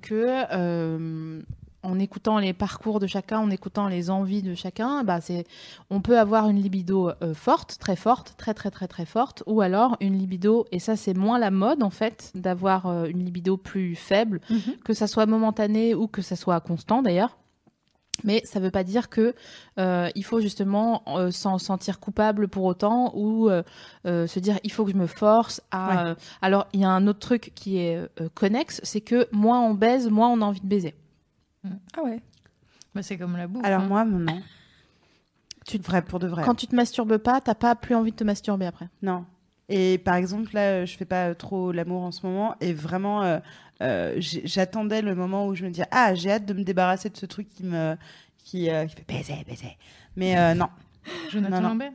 que en écoutant les parcours de chacun, en écoutant les envies de chacun, bah c'est, on peut avoir une libido euh, forte, très forte, très très très très forte, ou alors une libido, et ça c'est moins la mode en fait, d'avoir euh, une libido plus faible, que ça soit momentané ou que ça soit constant d'ailleurs. Mais ça ne veut pas dire que euh, il faut justement euh, s'en sentir coupable pour autant ou euh, se dire il faut que je me force à. Ouais. alors il y a un autre truc qui est connexe, c'est que moins on baise, moins on a envie de baiser. Ah ouais. Bah, c'est comme la bouffe. Alors hein. moi, non. Tu vrai pour de vrai. Quand tu te masturbes pas, t'as pas plus envie de te masturber après. Non. Et par exemple, là, je fais pas trop l'amour en ce moment. Et vraiment, euh, euh, j'attendais le moment où je me disais Ah, j'ai hâte de me débarrasser de ce truc qui me. qui, euh, qui fait baiser, baiser. Mais euh, non. Jonathan Non, non. Lambert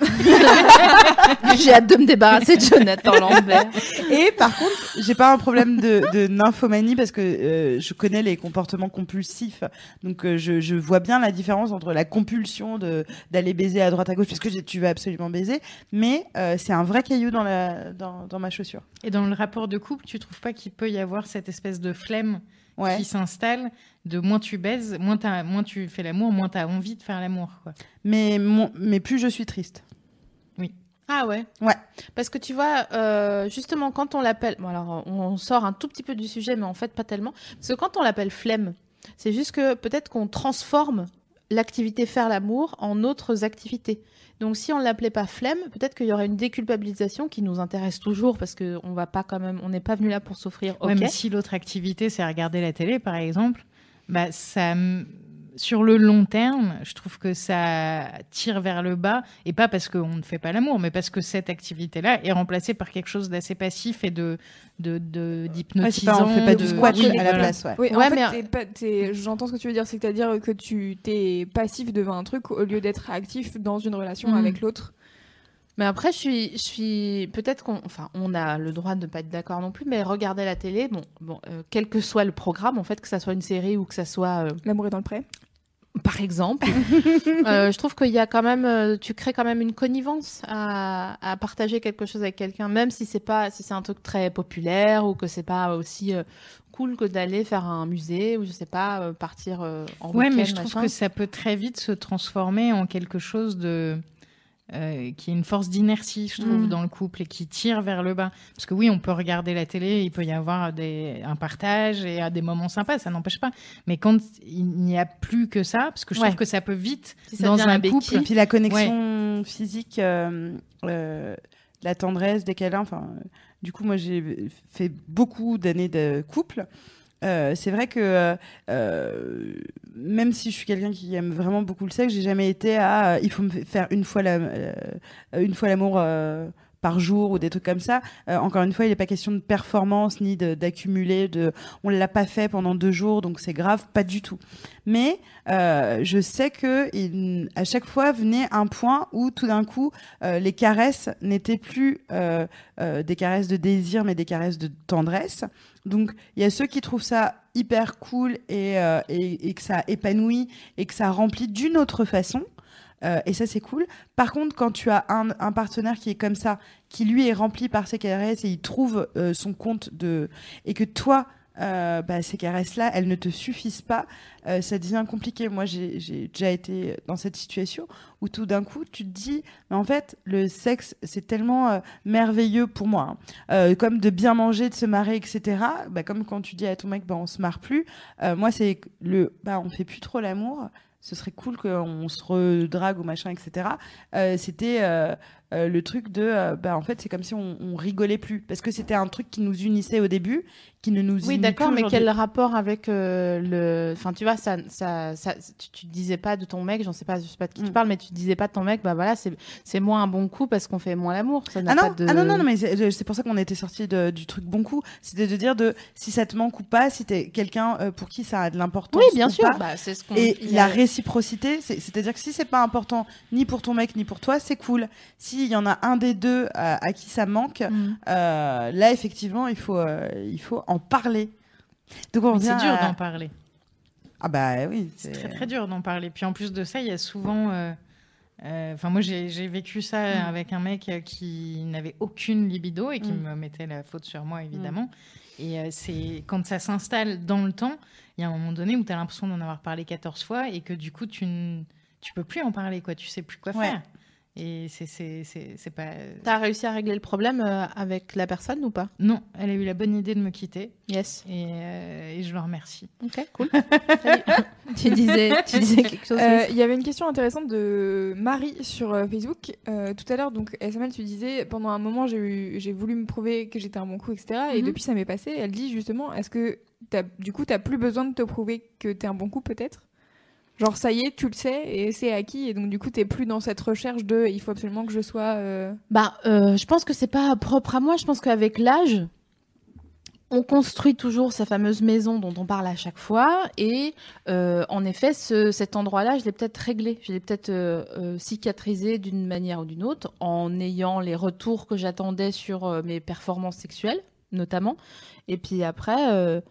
J'ai hâte de me débarrasser de Jonathan Lambert. Et par contre, j'ai pas un problème de, de nymphomanie parce que euh, je connais les comportements compulsifs. Donc euh, je, je vois bien la différence entre la compulsion de d'aller baiser à droite à gauche parce que tu veux absolument baiser, mais euh, c'est un vrai caillou dans la dans, dans ma chaussure. Et dans le rapport de couple, tu trouves pas qu'il peut y avoir cette espèce de flemme Ouais. qui s'installe de moins tu baises, moins, tu fais l'amour, moins tu as envie de faire l'amour. quoi. Mais mon, mais plus je suis triste. Ah ouais? Ouais. Parce que tu vois, euh, justement, quand on l'appelle. Bon, alors, on on sort un tout petit peu du sujet, mais en fait, pas tellement. Parce que quand on l'appelle flemme, c'est juste que peut-être qu'on transforme l'activité faire l'amour en autres activités. Donc, si on l'appelait pas flemme, peut-être qu'il y aurait une déculpabilisation qui nous intéresse toujours parce qu'on va pas quand même, on n'est pas venu là pour s'offrir. Ouais, Ok. mais si l'autre activité, c'est regarder la télé, par exemple, bah, ça, sur le long terme, je trouve que ça tire vers le bas, et pas parce qu'on ne fait pas l'amour, mais parce que cette activité-là est remplacée par quelque chose d'assez passif et de de- de- d'hypnotisant. pas, on fait pas de- du Oui, à la voilà. place, ouais. Oui, Ouais, en fait, j'entends ce que tu veux dire, c'est-à-dire que tu t'es passif devant un truc au lieu d'être actif dans une relation Mhm. avec l'autre. Mais après, je suis, je suis peut-être qu'on, enfin, on a le droit de ne pas être d'accord non plus, mais regarder la télé, bon, bon, euh, quel que soit le programme, en fait, que ça soit une série ou que ça soit, euh, L'amour est dans le pré. par exemple, euh, je trouve qu'il y a quand même, euh, tu crées quand même une connivence à, à partager quelque chose avec quelqu'un, même si c'est pas, si c'est un truc très populaire ou que c'est pas aussi euh, cool que d'aller faire un musée ou je sais pas euh, partir euh, en Ouais, week-end, mais je trouve machin. que ça peut très vite se transformer en quelque chose de euh, qui est une force d'inertie, je trouve, Mm. dans le couple et qui tire vers le bas. Parce que oui, on peut regarder la télé, il peut y avoir des, un partage et à des moments sympas, ça n'empêche pas. Mais quand il n'y a plus que ça, parce que je Ouais. trouve que ça peut vite Si ça dans un béquille. couple. Et puis la connexion physique, euh, euh, la tendresse des câlins. Enfin, euh, du coup, moi, j'ai fait beaucoup d'années de couple. Euh, c'est vrai que euh, euh, même si je suis quelqu'un qui aime vraiment beaucoup le sexe, j'ai jamais été à il faut me faire une fois la, une fois l'amour par jour ou des trucs comme ça. Euh, encore une fois, il n'est pas question de performance ni d'accumuler. De, on l'a pas fait pendant deux jours, donc c'est grave, pas du tout. Mais euh, je sais que il, à chaque fois venait un point où tout d'un coup euh, les caresses n'étaient plus euh, euh, des caresses de désir, mais des caresses de tendresse. Donc il y a ceux qui trouvent ça hyper cool et, euh, et que ça épanouit et que ça remplit d'une autre façon. Euh, et ça, c'est cool. Par contre, quand tu as un, partenaire qui est comme ça, qui lui est rempli par ses caresses et il trouve euh, son compte de. et que toi, euh, bah, ces caresses-là, elles ne te suffisent pas, ça devient compliqué. Moi, j'ai déjà été dans cette situation où tout d'un coup, tu te dis, mais en fait, le sexe, c'est tellement merveilleux pour moi. hein. Comme de bien manger, de se marrer, etc. Bah, comme quand tu dis à ton mec, bah, on se marre plus. Moi, c'est le, bah, on fait plus trop l'amour. Ce serait cool qu'on se redrague ou machin, etc. Euh, c'était euh, euh, le truc de, euh, bah, en fait, c'est comme si on, on rigolait plus. Parce que c'était un truc qui nous unissait au début, qui ne nous Oui, d'accord, mais quel rapport avec euh, le. Enfin, tu vois, ça, ça, ça, tu, tu disais pas de ton mec, j'en sais pas, je sais pas de qui tu Mm. parles, mais tu disais pas de ton mec, bah voilà, c'est c'est moins un bon coup parce qu'on fait moins l'amour. Ça Ah non, pas de. ah non, non, non, mais c'est pour ça qu'on était sorti du truc bon coup. C'était de dire de si ça te manque ou pas, si t'es quelqu'un euh, pour qui ça a de l'importance. Oui, bien ou sûr. pas. Bah, ce. Et la réciprocité, c'est- c'est-à-dire que si c'est pas important ni pour ton mec ni pour toi, c'est cool. S'il y en a un des deux à, à qui ça manque, Mm. euh, là effectivement il faut euh, il faut en parler. Donc on Mais c'est dur à- d'en parler. Ah bah oui. C'est très très dur d'en parler. Puis en plus de ça, il y a souvent. euh, euh, Enfin, moi, j'ai vécu ça Mm. avec un mec euh, qui n'avait aucune libido et qui Mm. me mettait la faute sur moi, évidemment. Et euh, c'est quand ça s'installe dans le temps, il y a un moment donné où tu as l'impression d'en avoir parlé 14 fois et que du coup, tu ne tu peux plus en parler, quoi. Tu sais plus quoi Ouais. faire. Et c'est- pas. T'as réussi à régler le problème euh, avec la personne ou pas? Non, elle a eu la bonne idée de me quitter Yes. et, euh, et je le remercie. Ok, cool. tu disais, tu disais quelque chose. Euh, Il y avait une question intéressante de Marie sur euh, Facebook euh, tout à l'heure. Donc, SML, tu disais pendant un moment, j'ai voulu me prouver que j'étais un bon coup, etc. Et Mhm. depuis, ça m'est passé. Elle dit justement, est-ce que du coup, t'as plus besoin de te prouver que t'es un bon coup, peut-être? Genre, ça y est, tu le sais et c'est acquis. Et donc, du coup, t'es plus dans cette recherche de il faut absolument que je sois. euh, Bah, euh, je pense que c'est pas propre à moi. Je pense qu'avec l'âge, on construit toujours sa fameuse maison dont on parle à chaque fois. Et euh, en effet, ce- cet endroit-là, je l'ai peut-être réglé. Je l'ai peut-être cicatrisé d'une manière ou d'une autre en ayant les retours que j'attendais sur mes performances sexuelles, notamment. Et puis après.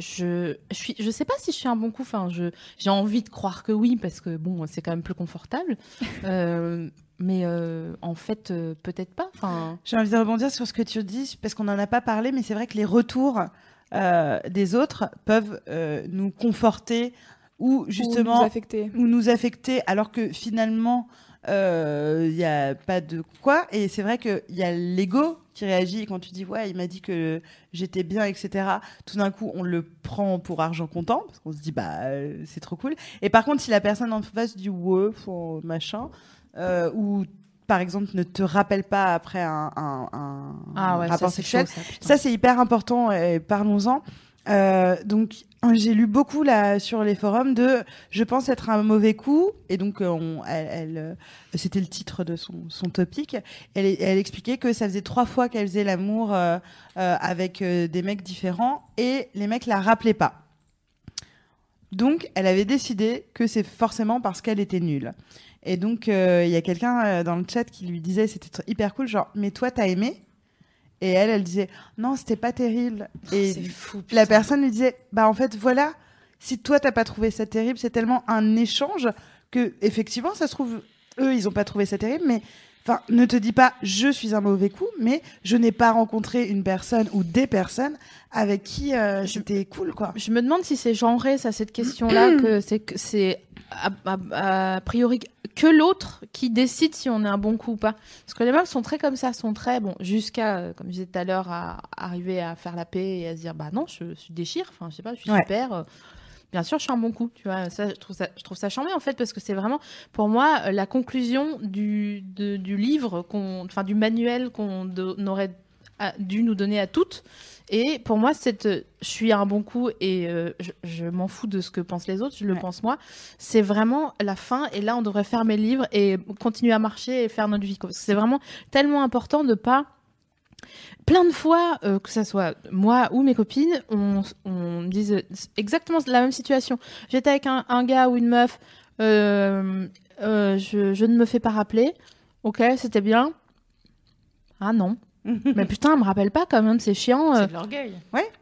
Je, je suis, je sais pas si je suis un bon coup. Enfin, je, j'ai envie de croire que oui parce que bon, c'est quand même plus confortable. Euh, mais euh, en fait, euh, peut-être pas. Enfin, J'ai envie de rebondir sur ce que tu dis, parce qu'on n'en a pas parlé, mais c'est vrai que les retours euh, des autres peuvent euh, nous conforter ou ou justement nous affecter. ou nous affecter, alors que finalement, il n'y a pas de quoi. Et c'est vrai qu'il y a l'ego qui réagit quand tu dis, ouais, il m'a dit que j'étais bien, etc. Tout d'un coup, on le prend pour argent comptant, parce qu'on se dit, bah, euh, c'est trop cool. Et par contre, si la personne en face dit, ouais, faut machin, euh, ou par exemple ne te rappelle pas après un, un- un ah ouais, rapport ça, sexuel, chaud, ça, ça, c'est hyper important et parlons-en. Euh, donc, j'ai lu beaucoup là sur les forums de je pense être un mauvais coup et donc euh, elle, euh, c'était le titre de son, son topic. Elle, expliquait que ça faisait trois fois qu'elle faisait l'amour avec des mecs différents et les mecs la rappelaient pas. Donc, elle avait décidé que c'est forcément parce qu'elle était nulle. Et donc, il y a quelqu'un dans le chat qui lui disait, c'était hyper cool, genre, mais toi, t'as aimé? Et elle, elle disait, non, c'était pas terrible. Et C'est fou. la personne lui disait, bah en fait, voilà, si toi, t'as pas trouvé ça terrible, c'est tellement un échange que, effectivement, ça se trouve, eux, ils ont pas trouvé ça terrible, mais. Enfin, ne te dis pas je suis un mauvais coup, mais je n'ai pas rencontré une personne ou des personnes avec qui euh, c'était cool, quoi. Je me demande si c'est genré, ça, cette question-là, que c'est que c'est a, a- a priori que l'autre qui décide si on est un bon coup ou pas. Parce que les meufs sont très comme ça, sont très bon, jusqu'à, euh, comme je disais tout à l'heure, à arriver à faire la paix et à se dire bah non, je, suis déchire, enfin je sais pas, je suis Ouais. super. euh, Bien sûr, je suis un bon coup, tu vois. Ça, je trouve ça, je trouve ça charmant en fait parce que c'est vraiment, pour moi, euh, la conclusion du, de- du livre, qu'on, enfin du manuel qu'on aurait dû nous donner à toutes. Et pour moi, cette, euh, je suis un bon coup et euh, je, je m'en fous de ce que pensent les autres, je le Ouais. pense moi. C'est vraiment la fin et là, on devrait fermer le livre et continuer à marcher et faire notre vie. C'est vraiment tellement important de pas. Plein de fois, euh, que ça soit moi ou mes copines, on, on me dise exactement la même situation. J'étais avec un, un gars ou une meuf, euh, je, je ne me fais pas rappeler. Ok, c'était bien. Ah non. mais putain, me rappelle pas quand même, c'est chiant. euh. C'est de l'orgueil.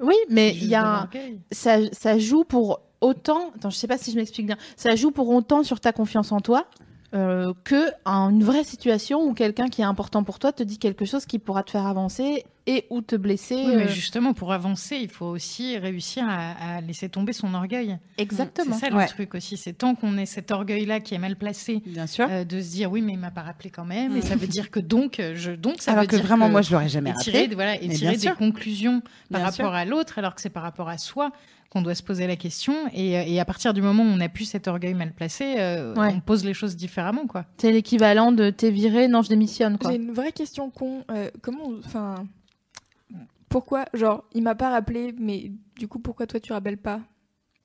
Oui, mais il y a un- ça, ça joue pour autant. Attends, je sais pas si je m'explique bien. Ça joue pour autant sur ta confiance en toi euh, que en une vraie situation où quelqu'un qui est important pour toi te dit quelque chose qui pourra te faire avancer et ou te blesser. Oui, mais euh, justement, pour avancer, il faut aussi réussir à, à laisser tomber son orgueil. Exactement. C'est ça le Ouais. truc aussi. C'est tant qu'on ait cet orgueil-là qui est mal placé, Bien sûr. euh, de se dire oui, mais il m'a pas rappelé quand même. Et ça veut dire que donc, euh, je, donc ça Alors veut que dire vraiment, que- moi, je l'aurais jamais tirer, voilà, et tirer des sûr. conclusions par Bien rapport sûr. à l'autre, alors que c'est par rapport à soi qu'on doit se poser la question. Et, euh, et à partir du moment où on n'a plus cet orgueil mal placé, euh, Ouais. on pose les choses différemment, quoi. C'est l'équivalent de t'es viré, non, je démissionne. Quoi. J'ai une vraie question con. Euh, comment, enfin, pourquoi, genre, il m'a pas rappelé, mais du coup, pourquoi toi tu rappelles pas?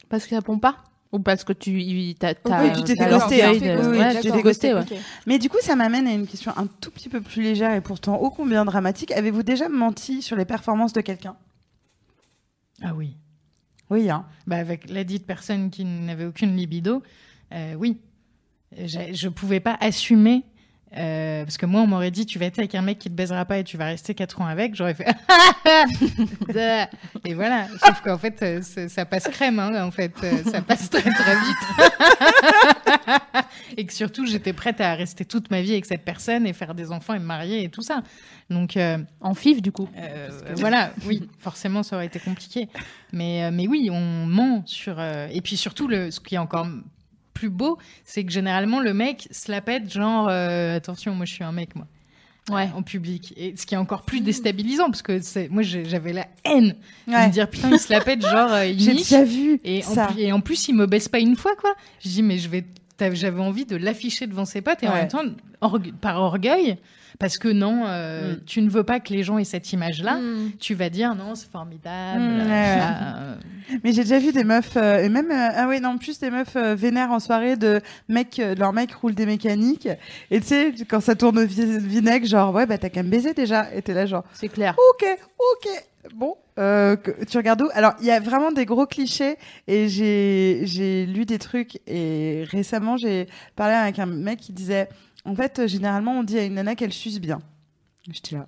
Parce qu'il répond pas Ou parce que tu il- t'as, t'as, Oui, tu t'es hein. Oui, ouais, tu t'es ouais. Ok. Mais du coup, ça m'amène à une question un tout petit peu plus légère et pourtant ô combien dramatique. Avez-vous déjà menti sur les performances de quelqu'un? Ah oui. Oui, hein. Bah, avec la dite personne qui n'avait aucune libido, euh, oui. Je pouvais pas assumer. Euh, parce que moi, on m'aurait dit, tu vas être avec un mec qui te baisera pas et tu vas rester 4 ans avec. J'aurais fait. et voilà. Sauf qu'en fait, euh, ça passe crème. hein, en fait, Euh, ça passe très très vite. et que surtout, j'étais prête à rester toute ma vie avec cette personne et faire des enfants et me marier et tout ça. Donc, En fif, du coup. voilà, oui, forcément, ça aurait été compliqué. Mais, mais oui, on ment sur. Et puis surtout, le, ce qui est encore plus beau, c'est que généralement, le mec se la pète, genre, euh, attention, moi je suis un mec, moi. Ouais. En public. Et ce qui est encore plus déstabilisant, parce que c'est- moi j'avais la haine de me dire, putain, il se la pète, genre, euh, il J'ai déjà vu Et en, ça. plus, et en plus, il me baisse pas une fois, quoi. Je dis, mais je vais j'avais envie de l'afficher devant ses potes et en même temps, orgue- par orgueil, parce que non, euh, Mm. tu ne veux pas que les gens aient cette image-là. Mm. Tu vas dire non, c'est formidable. Mm, ouais, euh, Mais j'ai déjà vu des meufs, euh, et même, euh, ah oui, non, plus des meufs euh, vénères en soirée de mecs, euh, leur mec roule des mécaniques. Et tu sais, quand ça tourne au vi- vinaigre, genre, ouais, bah t'as qu'à me baiser déjà. Et t'es là, genre, C'est clair. ok, ok. Bon, euh, tu regardes où? Alors, il y a vraiment des gros clichés et j'ai lu des trucs et récemment j'ai parlé avec un mec qui disait en fait généralement on dit à une nana qu'elle suce bien. J'étais là.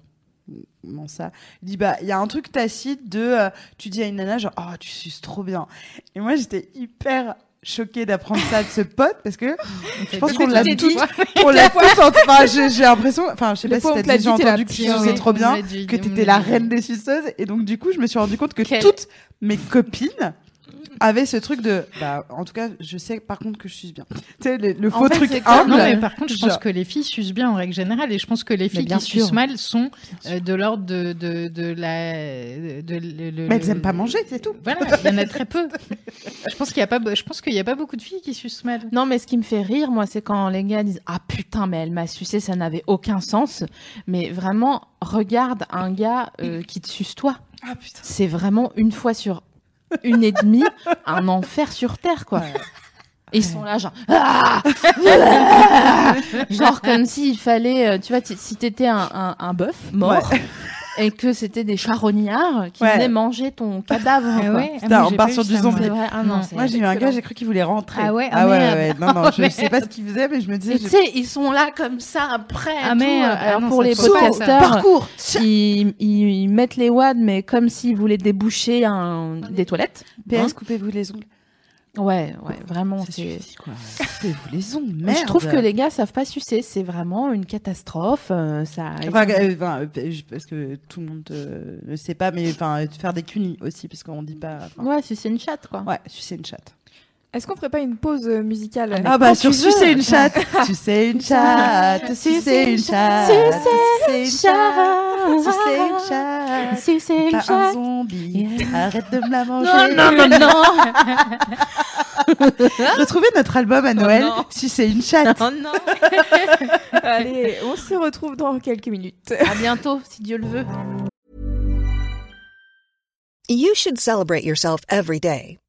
Comment ça? Il dit bah il y a un truc tacite de euh, tu dis à une nana genre oh tu suces trop bien. Et moi j'étais hyper choquée d'apprendre ça de ce pote parce que je pense qu'on l'a dit. on l'a. Enfin, j'ai l'impression enfin je sais pas si t'as déjà entendu que tu putain, suçais trop bien que t'étais l'a reine des suceuses et donc du coup je me suis rendu compte que toutes mes copines avaient ce truc de bah en tout cas je sais par contre que je suce bien tu sais le, le faux fait, truc humble Non, mais par contre, je pense Genre. que les filles sucent bien en règle générale, et je pense que les filles bien qui sûr. sucent mal sont euh, de l'ordre de, de, de la. De, le- le- mais elles aiment pas manger c'est tout Voilà, il y en a très peu. Je pense qu'il y a pas, je pense qu'il y a pas beaucoup de filles qui sucent mal. Non, mais ce qui me fait rire, moi, c'est quand les gars disent Ah putain, mais elle m'a sucé, ça n'avait aucun sens. Mais vraiment, regarde un gars euh, qui te suce toi. ah putain C'est vraiment une fois sur une et demie, un enfer sur terre, quoi. Et ils sont là, genre, Ah genre comme s'il fallait, euh, tu vois, si t'étais un, un, un bœuf mort et que c'était des charognards qui Ouais. venaient manger ton cadavre. Ah ah, Putain, moi, on part sur du zombie. vrai, ah non, moi j'ai eu un gars j'ai cru qu'il voulait rentrer Ah ouais, ah ah ouais, ouais, non non je sais pas ce qu'il faisait mais je me disais tu sais, ils sont là comme ça après. Ah tout. ah Alors non, pour les podcasteurs, parcours ils, ils, ils mettent les wads, mais comme s'ils voulaient déboucher un, des toilettes. PS coupez-vous les ongles Ouais, ouais, vraiment. c'est- coupez-vous les ongles Mais merde Je trouve que les gars savent pas sucer, c'est vraiment une catastrophe. euh, ça. Enfin, euh, enfin, euh, parce que tout le monde ne sait pas, mais enfin, faire des cunis aussi, parce qu'on dit pas. Ouais, sucer une chatte, quoi. Ouais, sucer une chatte. Est-ce qu'on ferait pas une pause euh, musicale Ah bah Quand sur tu sucer une chatte, sucer une chatte, sucer une chatte, sucer une chatte, sucer une chatte. Sucer une Pas un chatte. zombie, arrête de me la manger. Non, non, non, non. Retrouvez notre album à Noël, non. sucer une chatte. Oh non. Allez, on se retrouve dans quelques minutes. À bientôt, si Dieu le veut. You should celebrate yourself every day,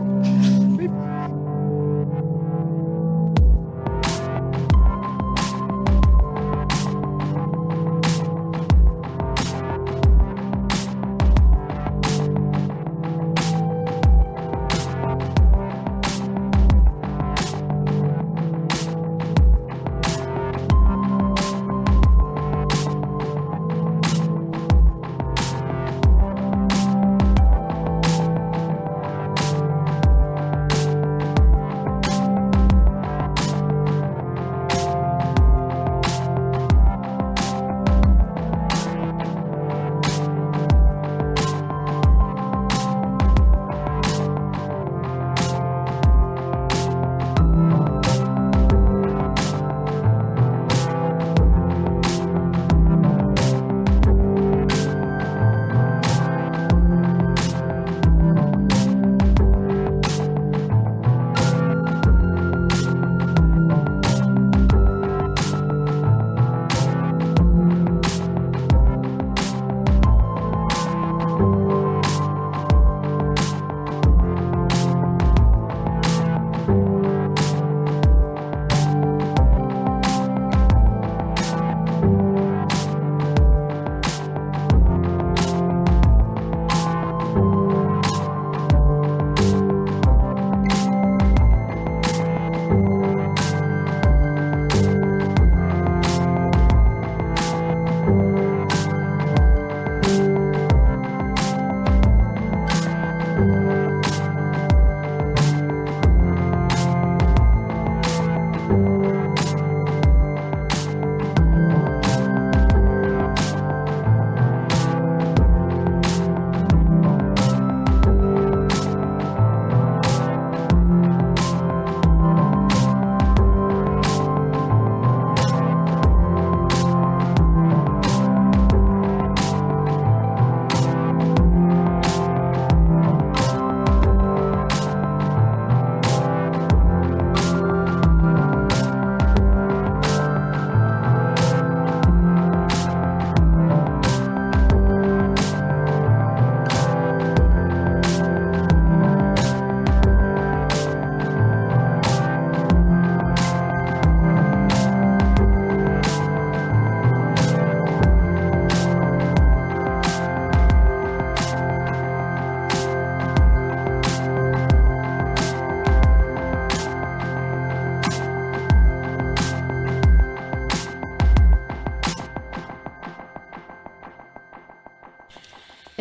Eh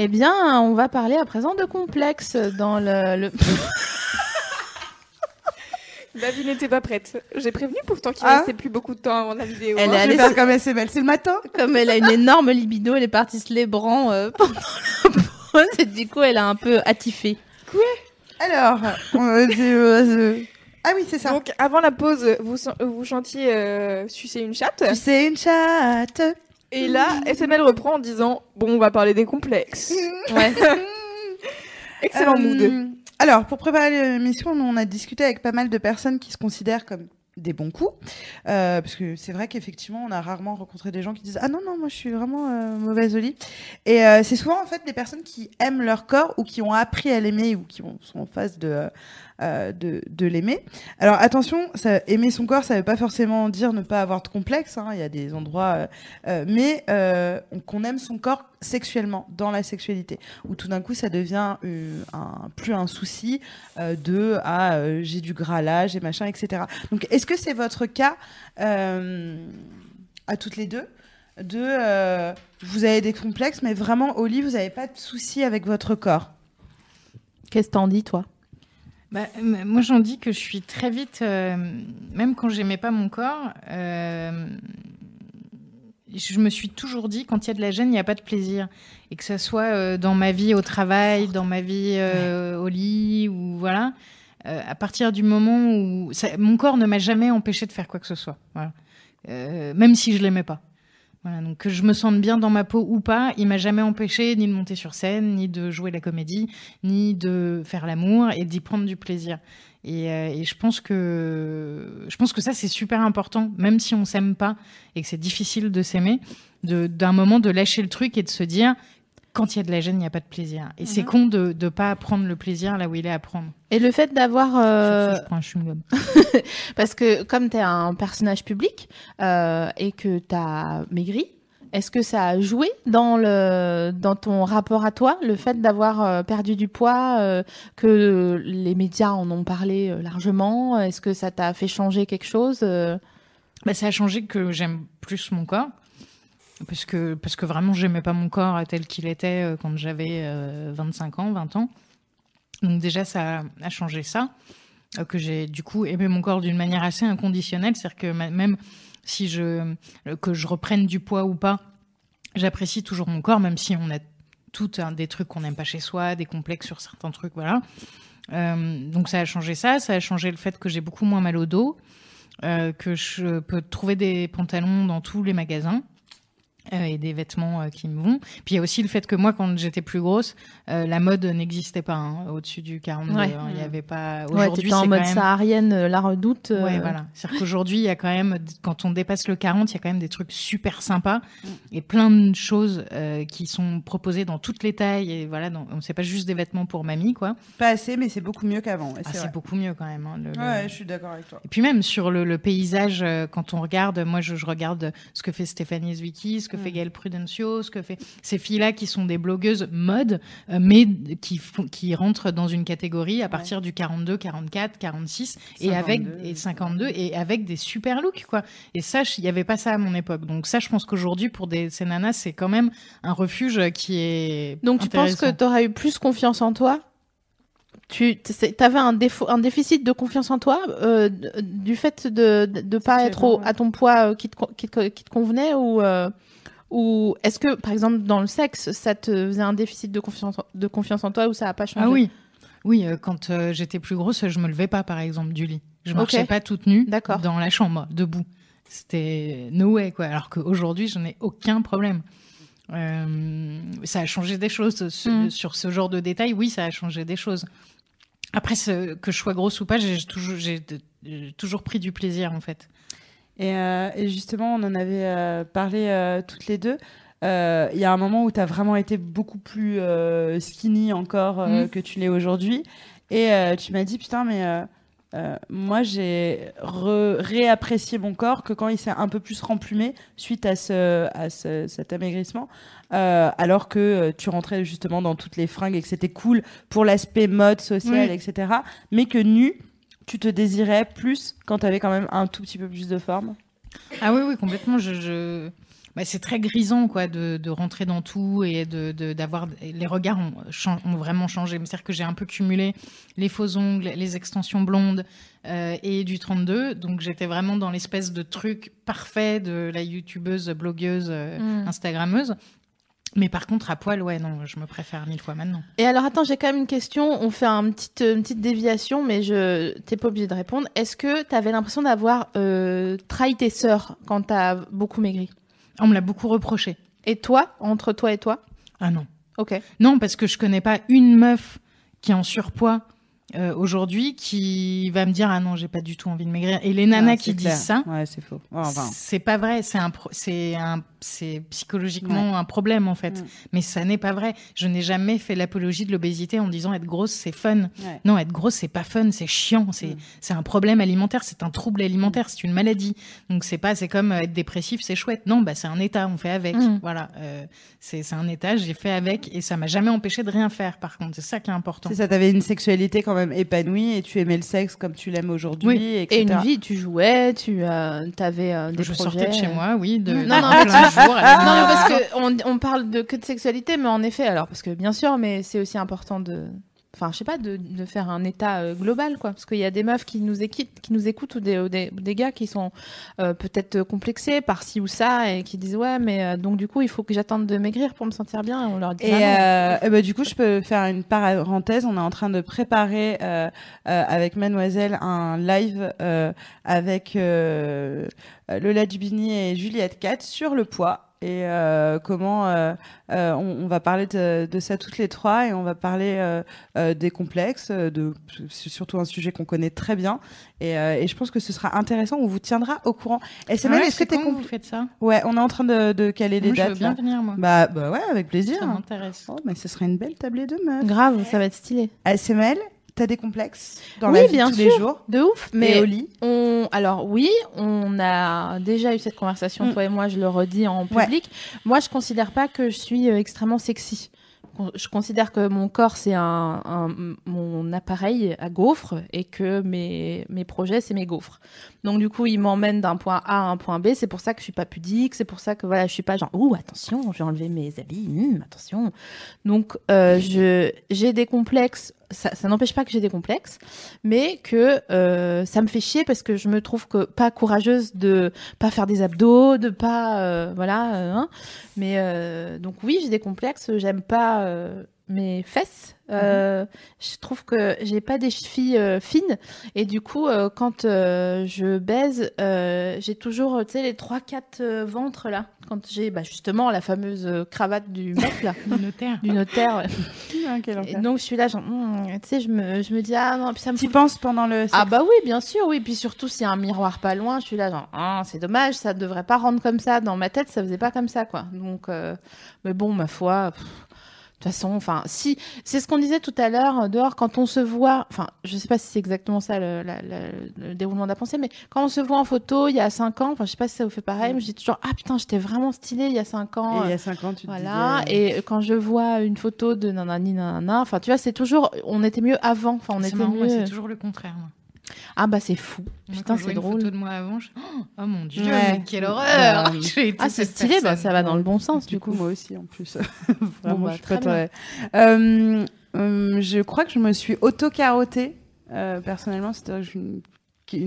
bien, on va parler à présent de complexe dans le. le... La vie n'était pas prête. J'ai prévenu pourtant qu'il Ah. restait plus beaucoup de temps avant la vidéo. Elle hein. est allée faire comme SML, c'est le matin. Comme elle a une énorme libido, elle est partie se lébrant euh, pendant la pause et du coup, elle a un peu attifé. Alors, on va dire, euh, euh, ah oui, c'est ça. Donc avant la pause, vous, vous chantiez euh, Sucer une chatte? tu sais une chatte. Et là, SML reprend en disant Bon, on va parler des complexes. Ouais. Excellent Euh, mood. Alors, pour préparer l'émission, on a discuté avec pas mal de personnes qui se considèrent comme des bons coups. Euh, parce que c'est vrai qu'effectivement, on a rarement rencontré des gens qui disent Ah non, non, moi je suis vraiment euh, mauvaise au lit. Et euh, c'est souvent en fait des personnes qui aiment leur corps ou qui ont appris à l'aimer ou qui ont- sont en phase de, euh, de, l'aimer. Alors attention, aimer son corps, ça veut pas forcément dire ne pas avoir de complexe. hein. Il y a des endroits. euh, euh, mais on- qu'on aime son corps sexuellement, dans la sexualité. Où tout d'un coup, ça devient plus un souci de Ah, j'ai du gras là, j'ai machin, etc. Donc est-ce que c'est votre cas à toutes les deux de vous avez des complexes, mais vraiment au lit, vous n'avez pas de soucis avec votre corps? Qu'est-ce que t'en dis, toi? Bah, moi, j'en dis que je suis très vite, euh, même quand j'aimais pas mon corps, euh, je me suis toujours dit, quand il y a de la gêne, il n'y a pas de plaisir. Et que ce soit euh, dans ma vie au travail, dans ma vie au lit, ou voilà. À partir du moment où ça- mon corps ne m'a jamais empêché de faire quoi que ce soit, voilà. Même si je l'aimais pas. Voilà, donc que je me sente bien dans ma peau ou pas, il m'a jamais empêché ni de monter sur scène, ni de jouer la comédie, ni de faire l'amour et d'y prendre du plaisir. Et, euh, et je pense que je pense que ça c'est super important, même si on s'aime pas et que c'est difficile de s'aimer, d'un moment de lâcher le truc et de se dire quand il y a de la gêne, il n'y a pas de plaisir. Et c'est con de ne pas prendre le plaisir là où il est à prendre. Et le fait d'avoir. Euh, ce, je prends un chewing-gum. Parce que comme tu es un personnage public euh, et que tu as maigri, est-ce que ça a joué dans, le, dans ton rapport à toi, le fait d'avoir euh, perdu du poids, euh, que les médias en ont parlé largement? Est-ce que ça t'a fait changer quelque chose Bah, ça a changé que j'aime plus mon corps. Parce que, parce que vraiment, j'aimais pas mon corps tel qu'il était euh, quand j'avais euh, 25 ans, 20 ans. Donc déjà, ça a changé ça. Euh, que j'ai du coup aimé mon corps d'une manière assez inconditionnelle. C'est-à-dire que même si je, euh, que je reprenne du poids ou pas, j'apprécie toujours mon corps, même si on a tout un des trucs qu'on n'aime pas chez soi, des complexes sur certains trucs, voilà. Euh, donc ça a changé ça, ça a changé le fait que j'ai beaucoup moins mal au dos, euh, que je peux trouver des pantalons dans tous les magasins. Euh, et des vêtements euh, qui me vont. Puis il y a aussi le fait que moi, quand j'étais plus grosse, euh, la mode n'existait pas hein, au-dessus du 42. Ouais. hein. Il y avait pas. Ouais, Aujourd'hui, t'étais en mode même... saharienne, la redoute. euh, Ouais, voilà. C'est-à-dire qu'aujourd'hui, il y a quand même, quand on dépasse le 40, il y a quand même des trucs super sympas et plein de choses euh, qui sont proposées dans toutes les tailles. Et voilà, dans, on sait pas juste des vêtements pour mamie, quoi. Pas assez, mais c'est beaucoup mieux qu'avant. ouais, Ah, c'est beaucoup mieux quand même. hein, le- le- Ouais, je suis d'accord avec toi. Et puis même sur le, le paysage, quand on regarde, moi je, je regarde ce que fait Stéphanie Zwicky, ce que Mm. Fait Gaëlle Prudencio, ce que fait ces filles-là qui sont des blogueuses mode, euh, mais qui, font, qui rentrent dans une catégorie à partir du 42, 44, 46 et avec 52. et 52 et avec des super looks quoi. Et ça, il y avait pas ça à mon époque. Donc ça, je pense qu'aujourd'hui pour des ces nanas, c'est quand même un refuge qui est Donc tu penses que tu aurais eu plus confiance en toi? Tu avais un défaut, un déficit de confiance en toi euh, du fait de de pas être au- ouais. à ton poids euh, qui te, qui te, qui te convenait ou euh, ou est-ce que par exemple dans le sexe ça te faisait un déficit de confiance en- de confiance en toi ou ça a pas changé? Ah oui, oui. euh, quand euh, j'étais plus grosse, je me levais pas, par exemple, du lit. Je marchais pas toute nue dans la chambre, debout. C'était no way, quoi. Alors qu'aujourd'hui, je n'ai aucun problème. Euh, ça a changé des choses sur, Mm. sur ce genre de détails. Oui, ça a changé des choses. Après, que je sois grosse ou pas, toujours, j'ai toujours pris du plaisir, en fait. Et, euh, et justement, on en avait euh, parlé euh, toutes les deux. Euh, Il y a un moment où tu as vraiment été beaucoup plus euh, skinny encore euh, Mm. que tu l'es aujourd'hui. Et euh, tu m'as dit, putain, mais euh, euh, moi, j'ai réapprécié mon corps que quand il s'est un peu plus remplumé suite à, ce, à ce- cet amaigrissement. Euh, alors que tu rentrais justement dans toutes les fringues et que c'était cool pour l'aspect mode, social, Oui. etc. Mais que nu, tu te désirais plus quand tu avais quand même un tout petit peu plus de forme? Ah oui, oui, complètement. Je, je... Bah, c'est très grisant quoi de, de rentrer dans tout et de d'avoir les regards ont, vraiment changé c'est à dire que j'ai un peu cumulé les faux ongles les extensions blondes euh, et du 32 donc j'étais vraiment dans l'espèce de truc parfait de la youtubeuse blogueuse euh, Mm. instagrammeuse mais par contre à poil ouais non je me préfère mille fois maintenant Et alors, attends, j'ai quand même une question. On fait un petit, euh, une petite déviation, mais je t'es pas obligé de répondre. Est-ce que tu avais l'impression d'avoir euh, trahi tes sœurs quand t'as beaucoup maigri? On me l'a beaucoup reproché Et toi, entre toi et toi? Ah non Ok. Non, parce que je connais pas une meuf qui est en surpoids euh, aujourd'hui qui va me dire ah non j'ai pas du tout envie de maigrir. Et les nanas Ah, qui c'est disent ça, Ouais, c'est faux. Enfin, c'est pas vrai. C'est un, c'est un, c'est psychologiquement un problème en fait. Mm. Mais ça n'est pas vrai. Je n'ai jamais fait l'apologie de l'obésité en disant être grosse c'est fun. Non, être grosse c'est pas fun, c'est chiant. C'est, Mm. c'est un problème alimentaire, c'est un trouble alimentaire, c'est une maladie. Donc c'est pas, c'est comme euh, être dépressif, c'est chouette. Non, bah c'est un état, on fait avec. Mm. Voilà, euh, c'est, c'est un état, j'ai fait avec et ça m'a jamais empêché de rien faire. Par contre, c'est ça qui est important. c'est ça, t'avais une sexualité quand même épanouie et tu aimais le sexe comme tu l'aimes aujourd'hui, Oui. Et une vie, tu jouais, tu euh, avais euh, des je projets. sortais de chez moi, oui, de Non, de non, plein mais de jours. Non, parce que on, on parle de que de sexualité, mais en effet, alors parce que bien sûr, mais c'est aussi important de, enfin, je sais pas, de, de faire un état euh, global, quoi, parce qu'il y a des meufs qui nous écoutent, qui nous écoutent ou des, ou des, des gars qui sont euh, peut-être complexés par ci ou ça et qui disent ouais, mais euh, donc du coup, il faut que j'attende de maigrir pour me sentir bien. Et on leur dit Et, ah euh, eh ben, du coup, je peux faire une parenthèse. On est en train de préparer euh, euh, avec Mademoiselle un live euh, avec euh, Lola Dubini et Juliette Cat sur le poids. Et euh, comment euh, euh, on, on va parler de, de ça toutes les trois et on va parler euh, euh, des complexes, de c'est surtout un sujet qu'on connaît très bien. Et, euh, et je pense que ce sera intéressant. On vous tiendra au courant. Et c'est Ah même, est-ce que t'es compl- vous faites ça? Ouais, on est en train de, de caler les Moi, Je dates. veux bien là. venir, moi. Bah, bah ouais, avec plaisir. Ça m'intéresse. Oh, mais ce serait une belle tablée de meufs. grave, ça va être stylé. ASML, t'as des complexes dans Oui, la vie bien les sûr. jours De ouf, mais au lit On, alors oui, on a déjà eu cette conversation, Mm. toi et moi, je le redis en Ouais. public. Moi, je considère pas que je suis euh, extrêmement sexy. Je considère que mon corps, c'est un, un- mon appareil à gaufres et que mes, mes projets, c'est mes gaufres. Donc, du coup, il m'emmène d'un point A à un point B. C'est pour ça que je suis pas pudique. C'est pour ça que voilà, je suis pas genre, ouh, attention, je vais enlever mes habits. attention. Donc, euh, je, j'ai des complexes. Ça, ça n'empêche pas que j'ai des complexes, mais que euh, ça me fait chier parce que je me trouve que pas courageuse de pas faire des abdos, de pas euh, voilà. euh, hein. Mais euh, donc oui, j'ai des complexes. J'aime pas euh, mes fesses. Euh, Je trouve que j'ai pas des chevilles euh, fines et du coup, euh, quand je baise, j'ai toujours tu sais les trois quatre ventres là. Quand j'ai bah, justement la fameuse cravate du mec là, Le notaire. du notaire. ouais. Ah, Et donc je suis là genre, hmm, tu sais, je me, je me dis ah non, puis ça me fout penses pendant le sexe? ah bah oui, bien sûr, oui. Puis surtout, s'il y a un miroir pas loin, je suis là genre, ah, c'est dommage, ça devrait pas rendre comme ça. Dans ma tête, ça faisait pas comme ça, quoi. Donc, mais bon, ma foi, pff, toute façon, enfin, si, c'est ce qu'on disait tout à l'heure, euh, dehors, quand on se voit, enfin, je sais pas si c'est exactement ça le, la- la- le déroulement de la pensée, mais quand on se voit en photo il y a 5 ans, enfin, je sais pas si ça vous fait pareil, mais je dis toujours, ah putain, j'étais vraiment stylée il y a 5 ans. Et il y euh, a 5 ans, tu te voilà, disais, euh, et quand je vois une photo de nanani nanana, enfin tu vois, c'est toujours, on était mieux avant, enfin on était marrant, mieux. c'est toujours le contraire. Moi. Ah bah c'est fou. Moi, Putain, c'est une drôle. photo de moi avant, je... oh mon dieu, Ouais. mais quelle horreur été Ah c'est stylé, bah, ça va dans le bon sens Du du coup, coup. moi aussi, en plus. Vraiment, bah, je suis très pas Euh, euh, je crois que je me suis auto-carottée, euh, personnellement. C'est-à-dire que je suis une,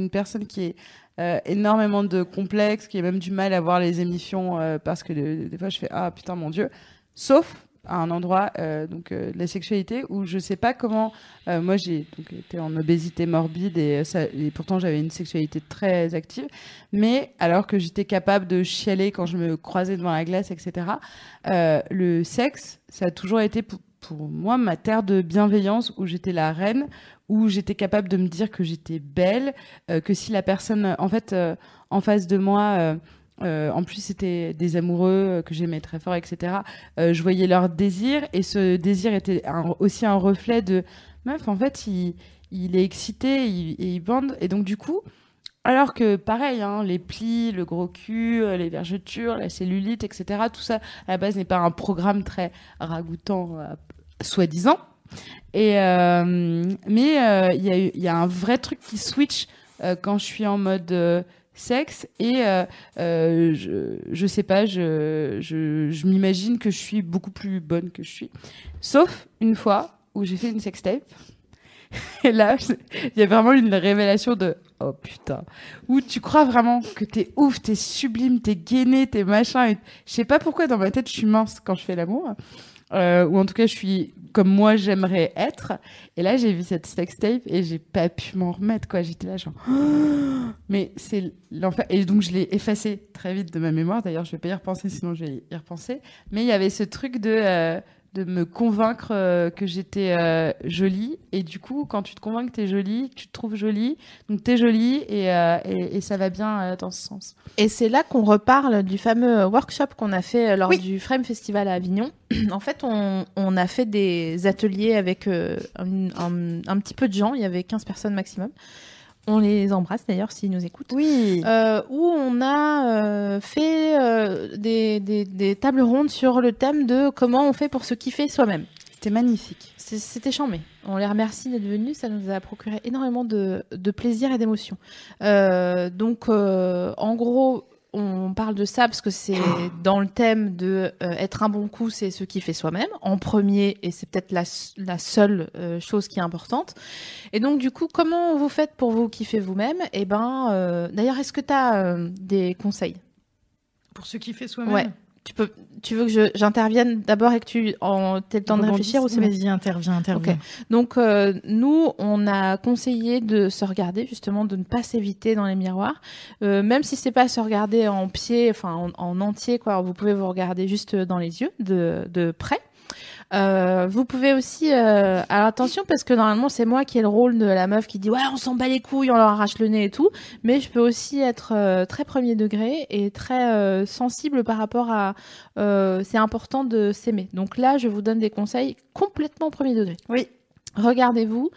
une personne qui est euh, énormément de complexes, qui a même du mal à voir les émissions euh, parce que de- des fois, je fais Ah putain, mon Dieu. Sauf à un endroit euh, donc euh, de la sexualité où je sais pas comment euh, moi j'ai été en obésité morbide et, et pourtant j'avais une sexualité très active. Mais alors que j'étais capable de chialer quand je me croisais devant la glace etc le sexe ça a toujours été pour, pour moi ma terre de bienveillance où j'étais la reine où j'étais capable de me dire que j'étais belle que si la personne en fait en face de moi euh, en plus, c'était des amoureux euh, que j'aimais très fort, etc. Euh, je voyais leur désir et ce désir était aussi un reflet de meuf. En fait, il, est excité il- et il bande. Et donc, du coup, alors que pareil, hein, les plis, le gros cul, les vergetures, la cellulite, etc. Tout ça, à la base, n'est pas un programme très ragoûtant, soi-disant. Et mais il y, a un vrai truc qui switch quand je suis en mode sexe et euh, euh, je, je sais pas, je, je, je m'imagine que je suis beaucoup plus bonne que je suis. Sauf une fois où j'ai fait une sextape. Et là, il y a vraiment une révélation de oh putain, où tu crois vraiment que t'es ouf, t'es sublime, t'es gainé, t'es machin. Et... Je sais pas pourquoi dans ma tête je suis mince quand je fais l'amour. Euh, ou en tout cas je suis comme moi j'aimerais être. Et là j'ai vu cette sextape et j'ai pas pu m'en remettre quoi. J'étais là genre mais c'est l'enfer. Et donc je l'ai effacé très vite de ma mémoire. D'ailleurs je vais pas y repenser sinon je vais y repenser. Mais il y avait ce truc de euh, de me convaincre euh, que j'étais euh, jolie et du coup quand tu te convaincs que t'es jolie tu te trouves jolie donc t'es jolie et, euh, et, et ça va bien dans ce sens Et c'est là qu'on reparle du fameux workshop qu'on a fait lors Oui. du Frame Festival à Avignon. en fait, on, on a fait des ateliers avec un, un- un petit peu de gens, il y avait 15 personnes maximum. On les embrasse d'ailleurs s'ils nous écoutent. oui Euh, où on a euh, fait euh, des, des, des tables rondes sur le thème de comment on fait pour se kiffer soi-même. c'était magnifique C'était chambé. On les remercie d'être venus. Ça nous a procuré énormément de, de plaisir et d'émotion. Donc, en gros, on parle de ça parce que c'est dans le thème de euh, être un bon coup, c'est ce qui fait soi-même en premier et c'est peut-être la, seule euh, chose qui est importante. Et donc, du coup, comment vous faites pour vous kiffer vous-même? Et ben, euh, d'ailleurs, est-ce que tu as des conseils? Pour ce qui fait soi-même? Ouais. Tu peux, tu veux que j'intervienne d'abord et que tu en, aies le temps de réfléchir ou c'est Vas-y, interviens, interviens. Donc euh, nous, on a conseillé de se regarder justement, de ne pas s'éviter dans les miroirs, Euh, même si c'est pas se regarder en pied, enfin en, en entier quoi. Vous pouvez vous regarder juste dans les yeux, de, de près. Euh, vous pouvez aussi, euh, alors attention parce que normalement c'est moi qui ai le rôle de la meuf qui dit ouais on s'en bat les couilles, on leur arrache le nez et tout, mais je peux aussi être euh, très premier degré et très euh, sensible par rapport à euh, c'est important de s'aimer. Donc là je vous donne des conseils complètement premier degré. Oui. Regardez-vous,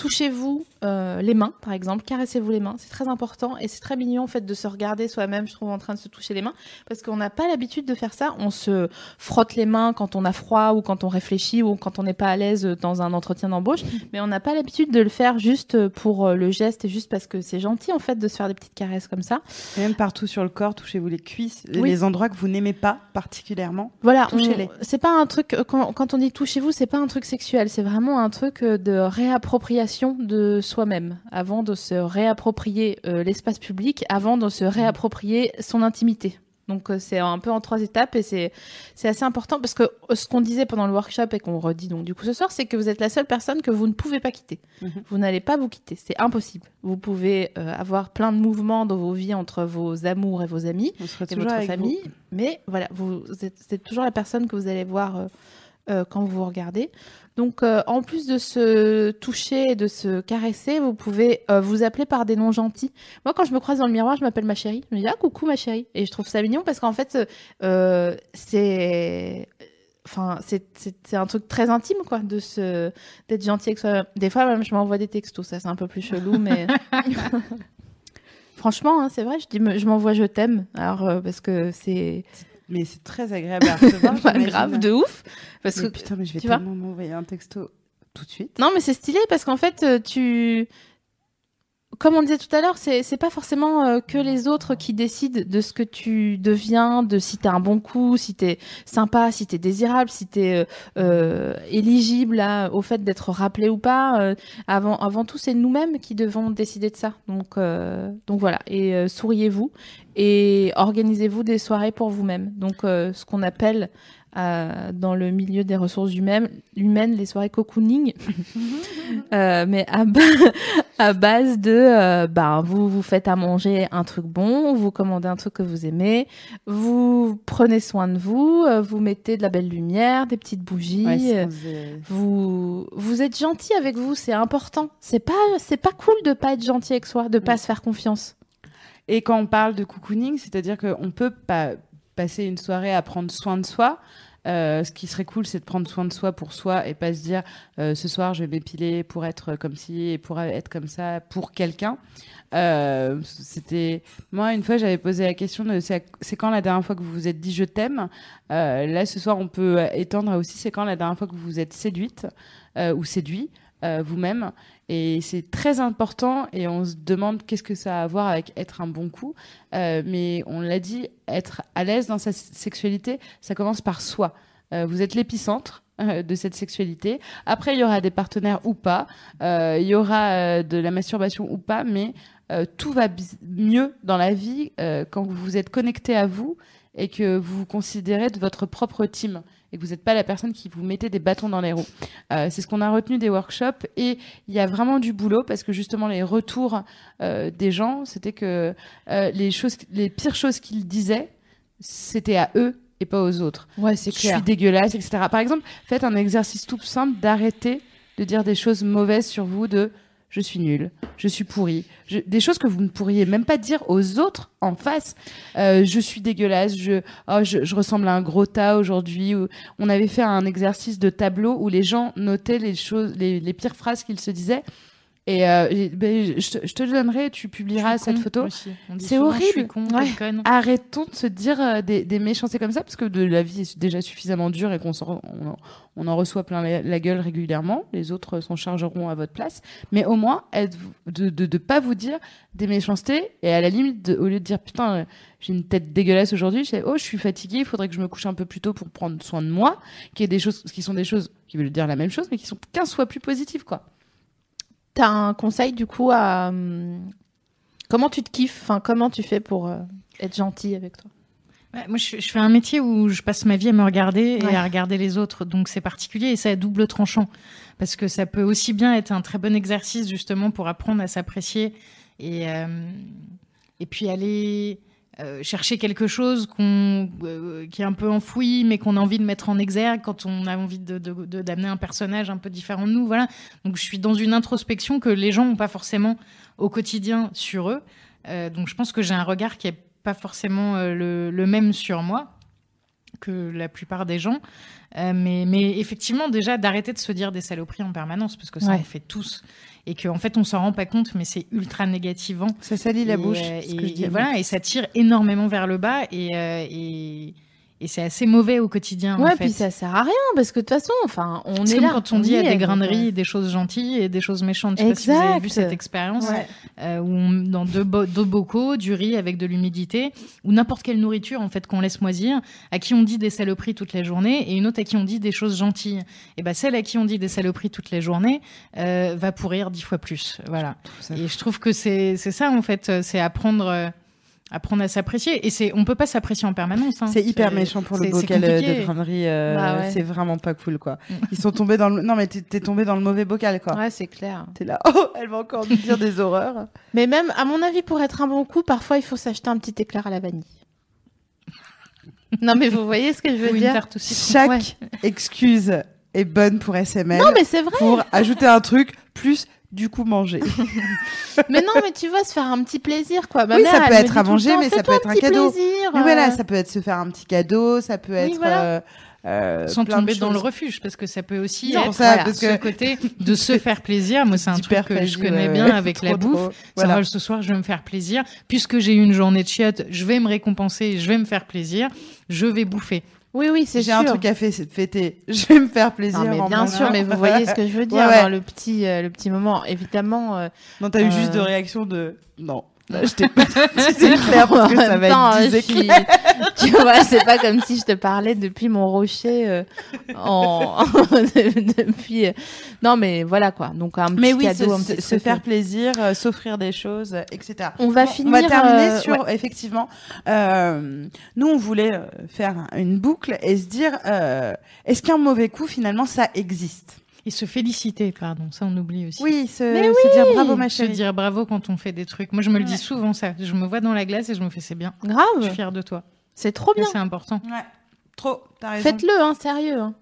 touchez-vous euh, les mains, par exemple, caressez-vous les mains, c'est très important et c'est très mignon en fait de se regarder soi-même, je trouve, en train de se toucher les mains, parce qu'on n'a pas l'habitude de faire ça. On se frotte les mains quand on a froid ou quand on réfléchit ou quand on n'est pas à l'aise dans un entretien d'embauche, mais on n'a pas l'habitude de le faire juste pour euh, le geste et juste parce que c'est gentil en fait de se faire des petites caresses comme ça. Et même partout sur le corps touchez-vous les cuisses Oui. les endroits que vous n'aimez pas particulièrement Voilà, Touchez-les. C'est pas un truc euh, quand, quand on dit touchez-vous, c'est pas un truc sexuel, c'est vraiment un truc de réappropriation de soi-même, avant de se réapproprier euh, l'espace public, avant de se réapproprier son intimité. Donc euh, c'est un peu en trois étapes et c'est assez important parce que euh, ce qu'on disait pendant le workshop et qu'on redit donc du coup ce soir, c'est que vous êtes la seule personne que vous ne pouvez pas quitter. Mhm. Vous n'allez pas vous quitter, c'est impossible. Vous pouvez euh, avoir plein de mouvements dans vos vies entre vos amours et vos amis et votre famille. Mais voilà, vous êtes, c'est toujours la personne que vous allez voir euh, euh, quand vous vous regardez. Donc, euh, en plus de se toucher et de se caresser, vous pouvez euh, vous appeler par des noms gentils. Moi, quand je me croise dans le miroir, je m'appelle ma chérie. Je me dis ah coucou ma chérie, et je trouve ça mignon parce qu'en fait, euh, c'est Enfin, c'est- un truc très intime, quoi, de se d'être gentil avec soi. Des fois, même, je m'envoie des textos, ça c'est un peu plus chelou, mais franchement, hein, c'est vrai, je dis, je m'envoie je t'aime, alors parce que c'est Mais c'est très agréable à recevoir. pas j'imagine. grave de ouf, parce Mais que putain, mais je vais tellement m'envoyer un texto tout de suite. non, mais c'est stylé parce qu'en fait, euh, tu comme on disait tout à l'heure, c'est c'est pas forcément euh, que les autres qui décident de ce que tu deviens, de si t'es un bon coup, si t'es sympa, si t'es désirable, si t'es euh, euh, éligible au fait d'être rappelé ou pas. euh, avant, avant tout, c'est nous-mêmes qui devons décider de ça. Donc, donc voilà. Et souriez-vous et organisez-vous des soirées pour vous-même. Donc, ce qu'on appelle euh, dans le milieu des ressources humaines, humaines les soirées cocooning, Euh, mais à, ba- à base de, euh, ben, vous vous faites à manger un truc bon, vous commandez un truc que vous aimez, vous prenez soin de vous, euh, vous mettez de la belle lumière, des petites bougies. Ouais, vous vous êtes gentil avec vous, c'est important. C'est pas c'est pas cool de pas être gentil avec soi, de pas Mm. se faire confiance. Et quand on parle de cocooning, c'est-à-dire qu'on peut pas passer une soirée à prendre soin de soi. Euh, ce qui serait cool, c'est de prendre soin de soi pour soi et pas se dire euh, ce soir je vais m'épiler pour être comme ci et pour être comme ça pour quelqu'un. Euh, C'était moi une fois j'avais posé la question de c'est quand la dernière fois que vous vous êtes dit je t'aime? Là ce soir on peut étendre aussi c'est quand la dernière fois que vous vous êtes séduite ou séduit? Euh, vous-même. Et c'est très important et on se demande qu'est-ce que ça a à voir avec être un bon coup. Euh, mais on l'a dit, être à l'aise dans sa sexualité, ça commence par soi. Euh, vous êtes l'épicentre de cette sexualité. Après, il y aura des partenaires ou pas. Il y aura de la masturbation ou pas. Mais tout va mieux dans la vie quand vous êtes connecté à vous et que vous vous considérez de votre propre team et que vous n'êtes pas la personne qui vous mettez des bâtons dans les roues. Euh, c'est ce qu'on a retenu des workshops et il y a vraiment du boulot parce que justement les retours euh, des gens, c'était que euh, les choses, les pires choses qu'ils disaient, c'était à eux et pas aux autres. Ouais, c'est Je suis dégueulasse, etc. Par exemple, faites un exercice tout simple d'arrêter de dire des choses mauvaises sur vous, de je suis nul, je suis pourri, je- des choses que vous ne pourriez même pas dire aux autres en face. Euh, je suis dégueulasse, je, oh, je, je ressemble à un gros tas aujourd'hui. ou- On avait fait un exercice de tableau où les gens notaient les choses, les, les pires phrases qu'ils se disaient. Et euh, ben, je, te, je te le donnerai, tu publieras cette photo. C'est horrible. Je suis con, Ouais. quelle conne. Arrêtons de se dire euh, des, des méchancetés comme ça, parce que de la vie est déjà suffisamment dure et qu'on on, en- on en reçoit plein la, la gueule régulièrement. Les autres s'en chargeront à votre place. Mais au moins, êtes- de ne de, de pas vous dire des méchancetés. Et à la limite, de- au lieu de dire putain, j'ai une tête dégueulasse aujourd'hui, je sais, oh, je suis fatiguée, il faudrait que je me couche un peu plus tôt pour prendre soin de moi. Qui, est des choses, qui sont des choses qui veulent dire la même chose, mais qui sont 15 fois plus positives, quoi. T'as un conseil du coup à hum, comment tu te kiffes, enfin comment tu fais pour euh, être gentil avec toi? Moi, je, je fais un métier où je passe ma vie à me regarder Ouais. et à regarder les autres. Donc, c'est particulier et c'est à double tranchant. Parce que ça peut aussi bien être un très bon exercice, justement, pour apprendre à s'apprécier et, euh, et puis aller euh, chercher quelque chose qu'on, euh, qui est un peu enfoui, mais qu'on a envie de mettre en exergue quand on a envie de, de- de- d'amener un personnage un peu différent de nous. Voilà. Donc, je suis dans une introspection que les gens n'ont pas forcément au quotidien sur eux. Euh, donc, je pense que j'ai un regard qui est pas forcément le, le même sur moi que la plupart des gens. Mais, mais effectivement, déjà, d'arrêter de se dire des saloperies en permanence, parce que ça, Ouais. on fait tous. Et qu'en fait, on s'en rend pas compte, mais c'est ultra négativant. Ça salit la Et, bouche, euh, ce que je et- dis. et voilà, et ça tire énormément vers le bas. Et, euh, et, et c'est assez mauvais au quotidien. en ouais, fait. puis ça sert à rien parce que de toute façon, enfin, on C'est est comme là. quand on dit à est, des graineries des choses gentilles et des choses méchantes. Je sais pas si vous avez vu Exact. cette expérience Ouais. euh, où on- dans deux, bo- deux bocaux, du riz avec de l'humidité, ou n'importe quelle nourriture en fait qu'on laisse moisir, à qui on dit des saloperies toute la journée, et une autre à qui on dit des choses gentilles. Et ben celle à qui on dit des saloperies toute la journée euh, va pourrir dix fois plus. Voilà. Et je trouve que c'est c'est ça en fait, euh, c'est apprendre. Apprendre à s'apprécier et c'est on peut pas s'apprécier en permanence hein. C'est hyper méchant pour le bocal de grainerie. euh, Bah ouais. C'est vraiment pas cool, quoi. Mm. Ils sont tombés dans le. Non, mais t'es tombé dans le mauvais bocal, quoi. Ouais, c'est clair. T'es là. Oh, elle va encore nous dire des horreurs. Mais même, à mon avis, pour être un bon coup, parfois, il faut s'acheter un petit éclair à la vanille. non, mais vous voyez ce que je veux Ou une dire tarte aussi Chaque Ouais. excuse est bonne pour SML. Non, mais c'est vrai. Pour ajouter un truc, plus du coup manger. Mais non, mais tu vois, se faire un petit plaisir, quoi. Ma Oui, mère, ça peut être à manger, temps, mais ça peut être un petit cadeau. Plaisir, Mais euh, voilà, ça peut être se faire un petit cadeau, ça peut Oui, être. voilà. euh, euh, sans tomber dans le refuge parce que ça peut aussi Non, être ça, voilà, parce ce que- côté de se faire plaisir moi c'est un truc que je connais bien ouais. avec la bouffe trop. Voilà. ce soir je vais me faire plaisir puisque j'ai eu une journée de chiottes je vais me récompenser je vais me faire plaisir je vais bouffer Oui, oui, c'est J'ai un truc à faire, c'est de fêter. Je vais me faire plaisir. Non, mais en bien sûr, mais vous voyez ce que je veux dire Ouais, ouais. dans le petit, euh, le petit moment. Évidemment, euh, Non, t'as eu Euh. juste de réaction de non. Là, je t'ai pas c'est clair parce que ça va temps, être euh, 10 je suis- tu vois, c'est pas comme si je te parlais depuis mon rocher euh, en depuis. euh, Non, mais voilà quoi. Donc un petit Mais oui, cadeau, un se, petit se truc. faire plaisir, euh, s'offrir des choses, euh, etc. On va Bon, finir. On va terminer euh, sur ouais. effectivement. euh, nous, on voulait euh, faire une boucle et se dire euh, est-ce qu'un mauvais coup finalement ça existe? Et se féliciter pardon ça on oublie aussi Oui, se, se dire bravo ma se chérie. dire bravo quand on fait des trucs moi je me le dis souvent ça je me vois dans la glace et je me fais c'est bien je Grave. suis fière de toi C'est trop bien. c'est important Ouais, trop. T'as raison. Faites-le, hein, sérieux. hein.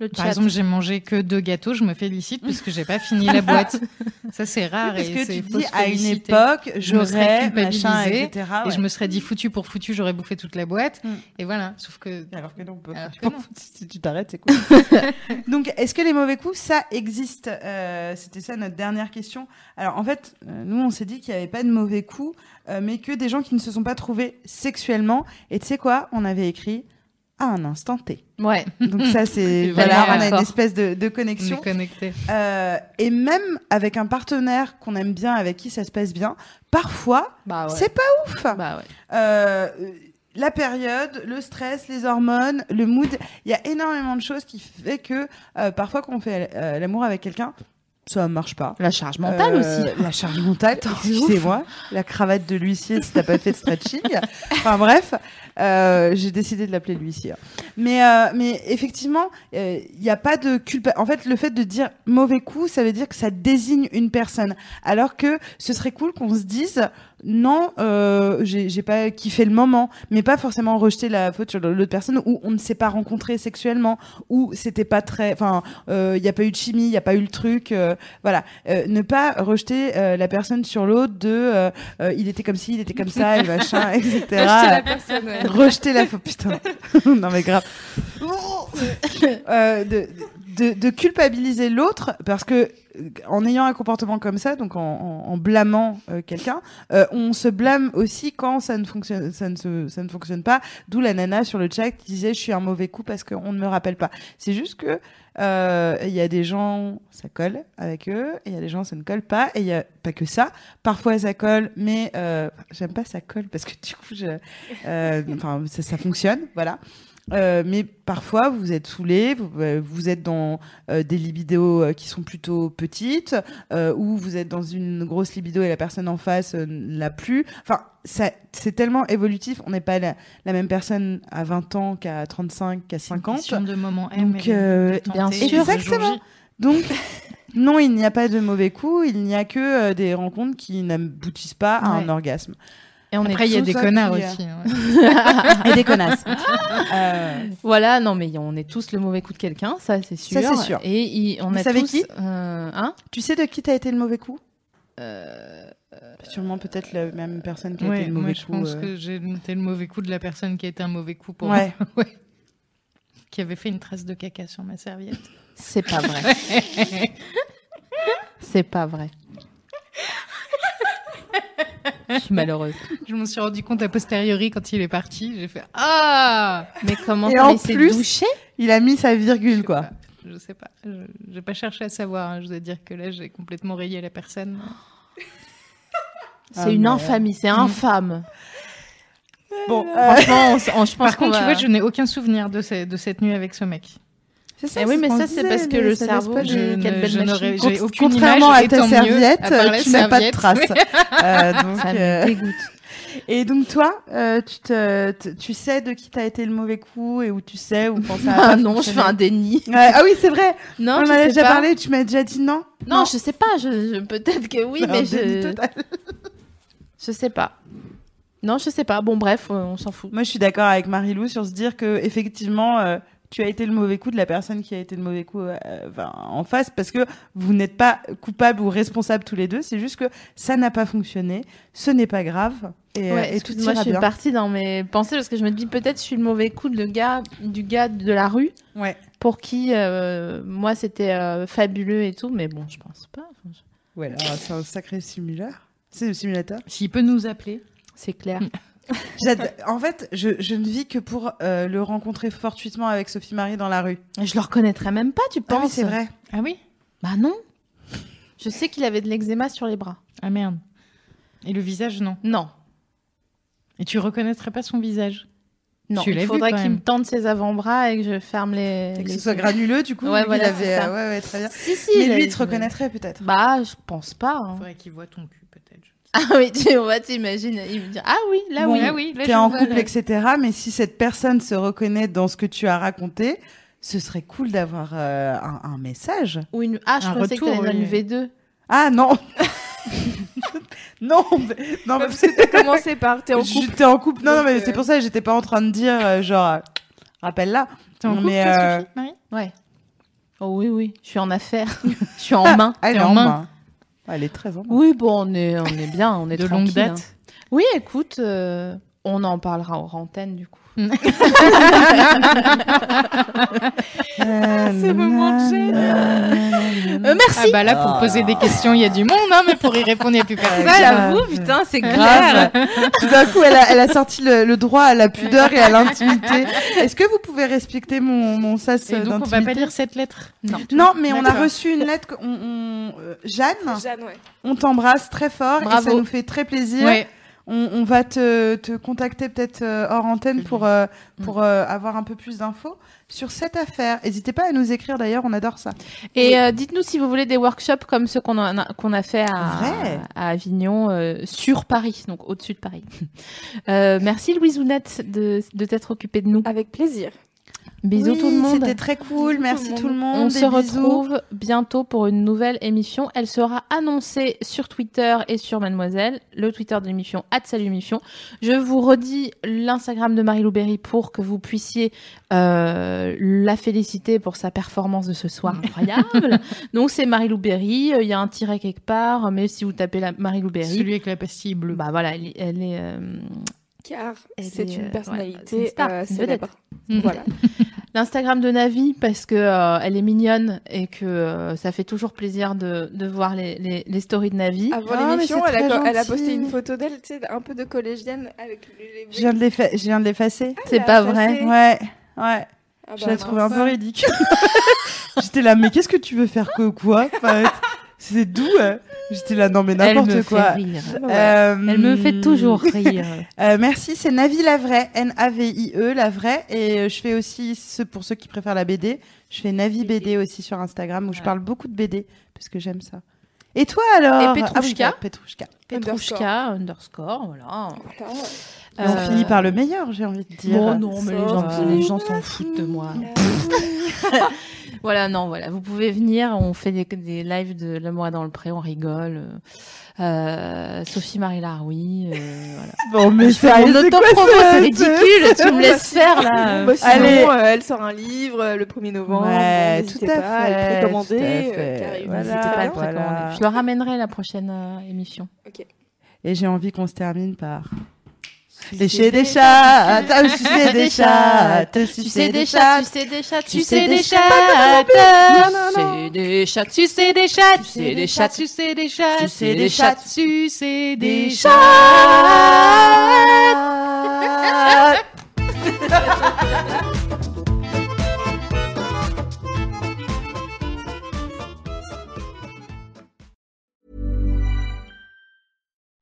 Le par exemple j'ai mangé que deux gâteaux je me félicite parce que j'ai pas fini la boîte ça c'est rare Parce et que tu dis à une époque, j'aurais machin, etc. et je me serais dit foutu pour foutu j'aurais bouffé toute la boîte Mm. et voilà sauf que Alors que non, on peut- que non. si tu t'arrêtes, c'est cool. Donc, est-ce que les mauvais coups, ça existe? Euh, C'était ça notre dernière question. Alors, en fait, euh, nous, on s'est dit qu'il n'y avait pas de mauvais coups, euh, mais que des gens qui ne se sont pas trouvés sexuellement. Et tu sais quoi? On avait écrit à un instant T. Ouais. Donc ça, c'est voilà, on a une espèce de, de On connexion. Euh, et même avec un partenaire qu'on aime bien, avec qui ça se passe bien, parfois, Bah ouais. c'est pas ouf. Bah ouais. Euh, la période, le stress, les hormones, le mood, il y a énormément de choses qui fait que euh, parfois quand on fait euh, l'amour avec quelqu'un, ça marche pas. La charge mentale Euh, aussi. La charge mentale, excusez-moi. La cravate de l'huissier si t'as pas fait de stretching. Enfin bref, euh, j'ai décidé de l'appeler l'huissier. Mais, euh, mais effectivement, il n'y a pas de culpa. En fait, le fait de dire mauvais coup, ça veut dire que ça désigne une personne. Alors que ce serait cool qu'on se dise non, euh, j'ai pas kiffé le moment, mais pas forcément rejeter la faute sur l'autre personne ou on ne s'est pas rencontré sexuellement ou c'était pas très, enfin, il n'y a pas eu de chimie, il n'y a pas eu le truc, euh, voilà. Euh, ne pas rejeter euh, la personne sur l'autre de, euh, euh, il était comme ci, il était comme ça, et machin, etc. Acheter la personne. ouais. rejeter la faute, putain. non mais grave. Euh, de, culpabiliser l'autre parce que euh, en ayant un comportement comme ça, donc en, en, blâmant euh, quelqu'un, on se blâme aussi quand ça ne fonctionne, ça ne, ça ne fonctionne pas. D'où la nana sur le chat qui disait je suis un mauvais coup parce qu'on ne me rappelle pas. C'est juste que il y a des gens ça colle avec eux, et il y a des gens ça ne colle pas, et il y a pas que ça. Parfois ça colle, mais j'aime pas ça colle parce que du coup, je, ça fonctionne, voilà. Euh, mais parfois, vous êtes saoulé, vous, euh, vous êtes dans euh, des libidos euh, qui sont plutôt petites, euh, ou vous êtes dans une grosse libido et la personne en face euh, ne l'a plus. Enfin, ça- c'est tellement évolutif. On n'est pas la, la même personne à 20 ans qu'à 35, qu'à 50. Question de moment M. Donc, de- euh, bien sûr. Exactement. Donc, non, il n'y a pas de mauvais coups, il n'y a que euh, des rencontres qui n'aboutissent pas à un orgasme. Et on Après, il y a des connards qui, aussi. ouais. Et des connasses. Euh, Voilà, non, mais on est tous le mauvais coup de quelqu'un, ça c'est sûr. Ça, c'est sûr. Et il- on Vous a savez tous, qui euh, hein? Tu sais de qui t'as été le mauvais coup? Euh, Sûrement peut-être la même personne qui a Ouais, été le moi, mauvais je coup. pense euh. que j'ai été le mauvais coup de la personne qui a été un mauvais coup pour Ouais. moi. Ouais. Qui avait fait une trace de caca sur ma serviette. c'est pas vrai. c'est pas vrai. Je suis malheureuse. Je m'en suis rendu compte a posteriori quand il est parti. J'ai fait Ah Mais comment Et en plus- doucher Il a mis sa virgule, quoi. pas. Je sais pas. Je n'ai pas cherché à savoir. hein. Je dois dire que là, j'ai complètement rayé la personne. C'est Ah, une mais- infamie, c'est infâme. Bon, euh, Franchement, on s- on- je pense Par qu'on contre, tu va- vois, je n'ai aucun souvenir de, ce- de cette nuit avec ce mec. C'est ça. Eh oui, mais ça, c'est parce que le cerveau- pas Je- je n'aurais- aucune Contrairement image, à ta serviette, à la tu n'as pas de traces. Euh, donc, Ça me euh, dégoûte. Et donc toi, euh, tu, te, te- tu sais de qui t'as été le mauvais coup et où tu sais où quand ça a Ah non, je fais un déni. Ouais, ah oui, c'est vrai. Non, On en déjà pas. parlé. Tu m'as déjà dit non. Non, je sais pas. Je, je- peut-être que oui, Un mais déni je, total. je sais pas. Non, je sais pas. Bon, bref, on s'en fout. Moi, je suis d'accord avec Marilou sur se dire que effectivement, euh, tu as été le mauvais coup de la personne qui a été le mauvais coup euh, enfin, en face parce que vous n'êtes pas coupable ou responsable tous les deux. C'est juste que ça n'a pas fonctionné. Ce n'est pas grave et, euh, Ouais, et tout excuse-moi, je suis bien. partie dans mes pensées parce que je me dis peut-être je suis le mauvais coup de gars, du gars de la rue Ouais. pour qui euh, moi c'était euh, fabuleux et tout, mais bon, je pense pas. Ouais, alors, c'est un sacré simulateur. C'est le simulateur. S'il peut nous appeler. C'est clair. En fait, je, je ne vis que pour euh, le rencontrer fortuitement avec Sophie Marie dans la rue. Je le reconnaîtrais même pas, tu Ah oui, penses c'est vrai. Ah oui? Bah non. Je sais qu'il avait de l'eczéma sur les bras. Ah merde. Et le visage, non? Non, Et tu reconnaîtrais pas son visage? Non. Il faudrait qu'il me tente ses avant-bras et que je ferme les. Et que les ce soit granuleux, du coup. Ouais, lui, voilà, il avait, euh, ouais, ouais, très bien. Si si. Mais il lui, il te il reconnaîtrait peut-être. Bah, je pense pas. hein. Faudrait qu'il voit ton cul, peut-être. Ah oui, tu vois, t'imagines, il me dit ah oui, là Bon, oui. Ah oui, là, T'es en couple, là. etc. Mais si cette personne se reconnaît dans ce que tu as raconté, ce serait cool d'avoir euh, un, un message. Ou une ah, je Un pensais retour, que t'allais oui. une V2. Ah non Non, mais- non, mais Parce que t'as commencé par t'es en couple. J'étais en couple. Non, non, mais euh, c'est pour ça que j'étais pas en train de dire, euh, genre, euh, rappelle-la. T'es en couple, Mais, euh, Sophie, Marie? Ouais. Oh oui oui, je suis en affaires, je suis en main. Elle est en en main. main. Elle est très en main. Oui bon, on est on est bien, on est De tranquille, longue hein. date Oui, écoute, euh, On en parlera hors antenne du coup. Ce moment de gêne. Euh, merci. Ah bah là, pour poser des questions, il y a du monde, hein, mais pour y répondre, il n'y a plus personne. J'avoue, putain, c'est. Grave. Tout d'un coup, elle a, elle a sorti le, le droit à la pudeur et à l'intimité. Est-ce que vous pouvez respecter mon, mon sas Et donc, on va pas lire cette lettre Non. Non, mais on a reçu une lettre. que- On, on- euh, Jeanne, Jeanne, ouais. on t'embrasse très fort et ça nous fait très plaisir. Ouais. On, on va te, te contacter peut-être euh, hors antenne pour, euh, Mm. pour euh, avoir un peu plus d'infos sur cette affaire. N'hésitez pas à nous écrire d'ailleurs, on adore ça. Et euh, dites-nous si vous voulez des workshops comme ceux qu'on a, qu'on a fait à, à Avignon, euh, sur Paris, donc au-dessus de Paris. Euh, merci Louise Ounette de, de t'être occupée de nous. Avec plaisir. Bisous Oui, tout le monde. C'était très cool, merci tout le monde. On des se bisous. retrouve bientôt pour une nouvelle émission. Elle sera annoncée sur Twitter et sur Mademoiselle, le Twitter de l'émission @salumission. Je vous redis l'Instagram de Marie-Lou Berry pour que vous puissiez euh, la féliciter pour sa performance de ce soir incroyable. Donc c'est Marie-Lou Berry, euh, il y a un tiret quelque part, mais si vous tapez la Marie-Lou Berry, Celui avec la pastille bleue. bah voilà, elle, est- elle est euh, Car c'est est, une ouais, personnalité c'est une star, euh, célèbre. Voilà. L'Instagram de Navi parce que euh, elle est mignonne et que euh, ça fait toujours plaisir de, de voir les, les, les stories de Navi. Avant Ah, l'émission, c'est elle, a- elle posté une photo d'elle, tu sais, un peu de collégienne avec les. Je viens de l'effa- je viens de l'effacer. C'est elle a pas effacé. vrai. Ouais, ouais. Ah Je bah, la trouve un peu ridicule. J'étais là, mais qu'est-ce que tu veux faire que quoi Enfin, C'est doux. hein. J'étais là, non mais n'importe quoi. fait rire. Ah voilà. Euh, Elle me fait toujours rire. euh, merci, c'est Navi la vraie, N-A-V-I-E la vraie. Et euh, je fais aussi, ce, pour ceux qui préfèrent la BD, je fais Navi BD aussi sur Instagram où je parle beaucoup de BD parce que j'aime ça. Et toi alors? Et Ah oui, Petrouchka Petrouchka. Petrouchka underscore, voilà. On finit par le meilleur, j'ai envie de dire. Bon, non, mais les gens, Sauf les gens s'en foutent de moi. Voilà, non, voilà. Vous pouvez venir, on fait des, des lives de L'amour dans le pré, on rigole. Euh, Sophie Marie Laroui, euh, voilà. Bon, mais c'est c'est ridicule. Tu me laisses faire là. Bah, sinon, Allez. euh, elle sort un livre euh, le 1er novembre. Ouais, tout à pas fait, à le précommander. tout à euh, fait. Voilà, pas à le voilà. précommander. Je le ramènerai la prochaine euh, émission. Et j'ai envie qu'on se termine par. Lécher des chats, des Tu sais des des chats. tu sais des chats, tu Tu sais des des chats, tu sais des chats, tu sais des chats, tu sais des chats, tu sais des chats, Tu sais des chats. tu sais des Des chats. chats.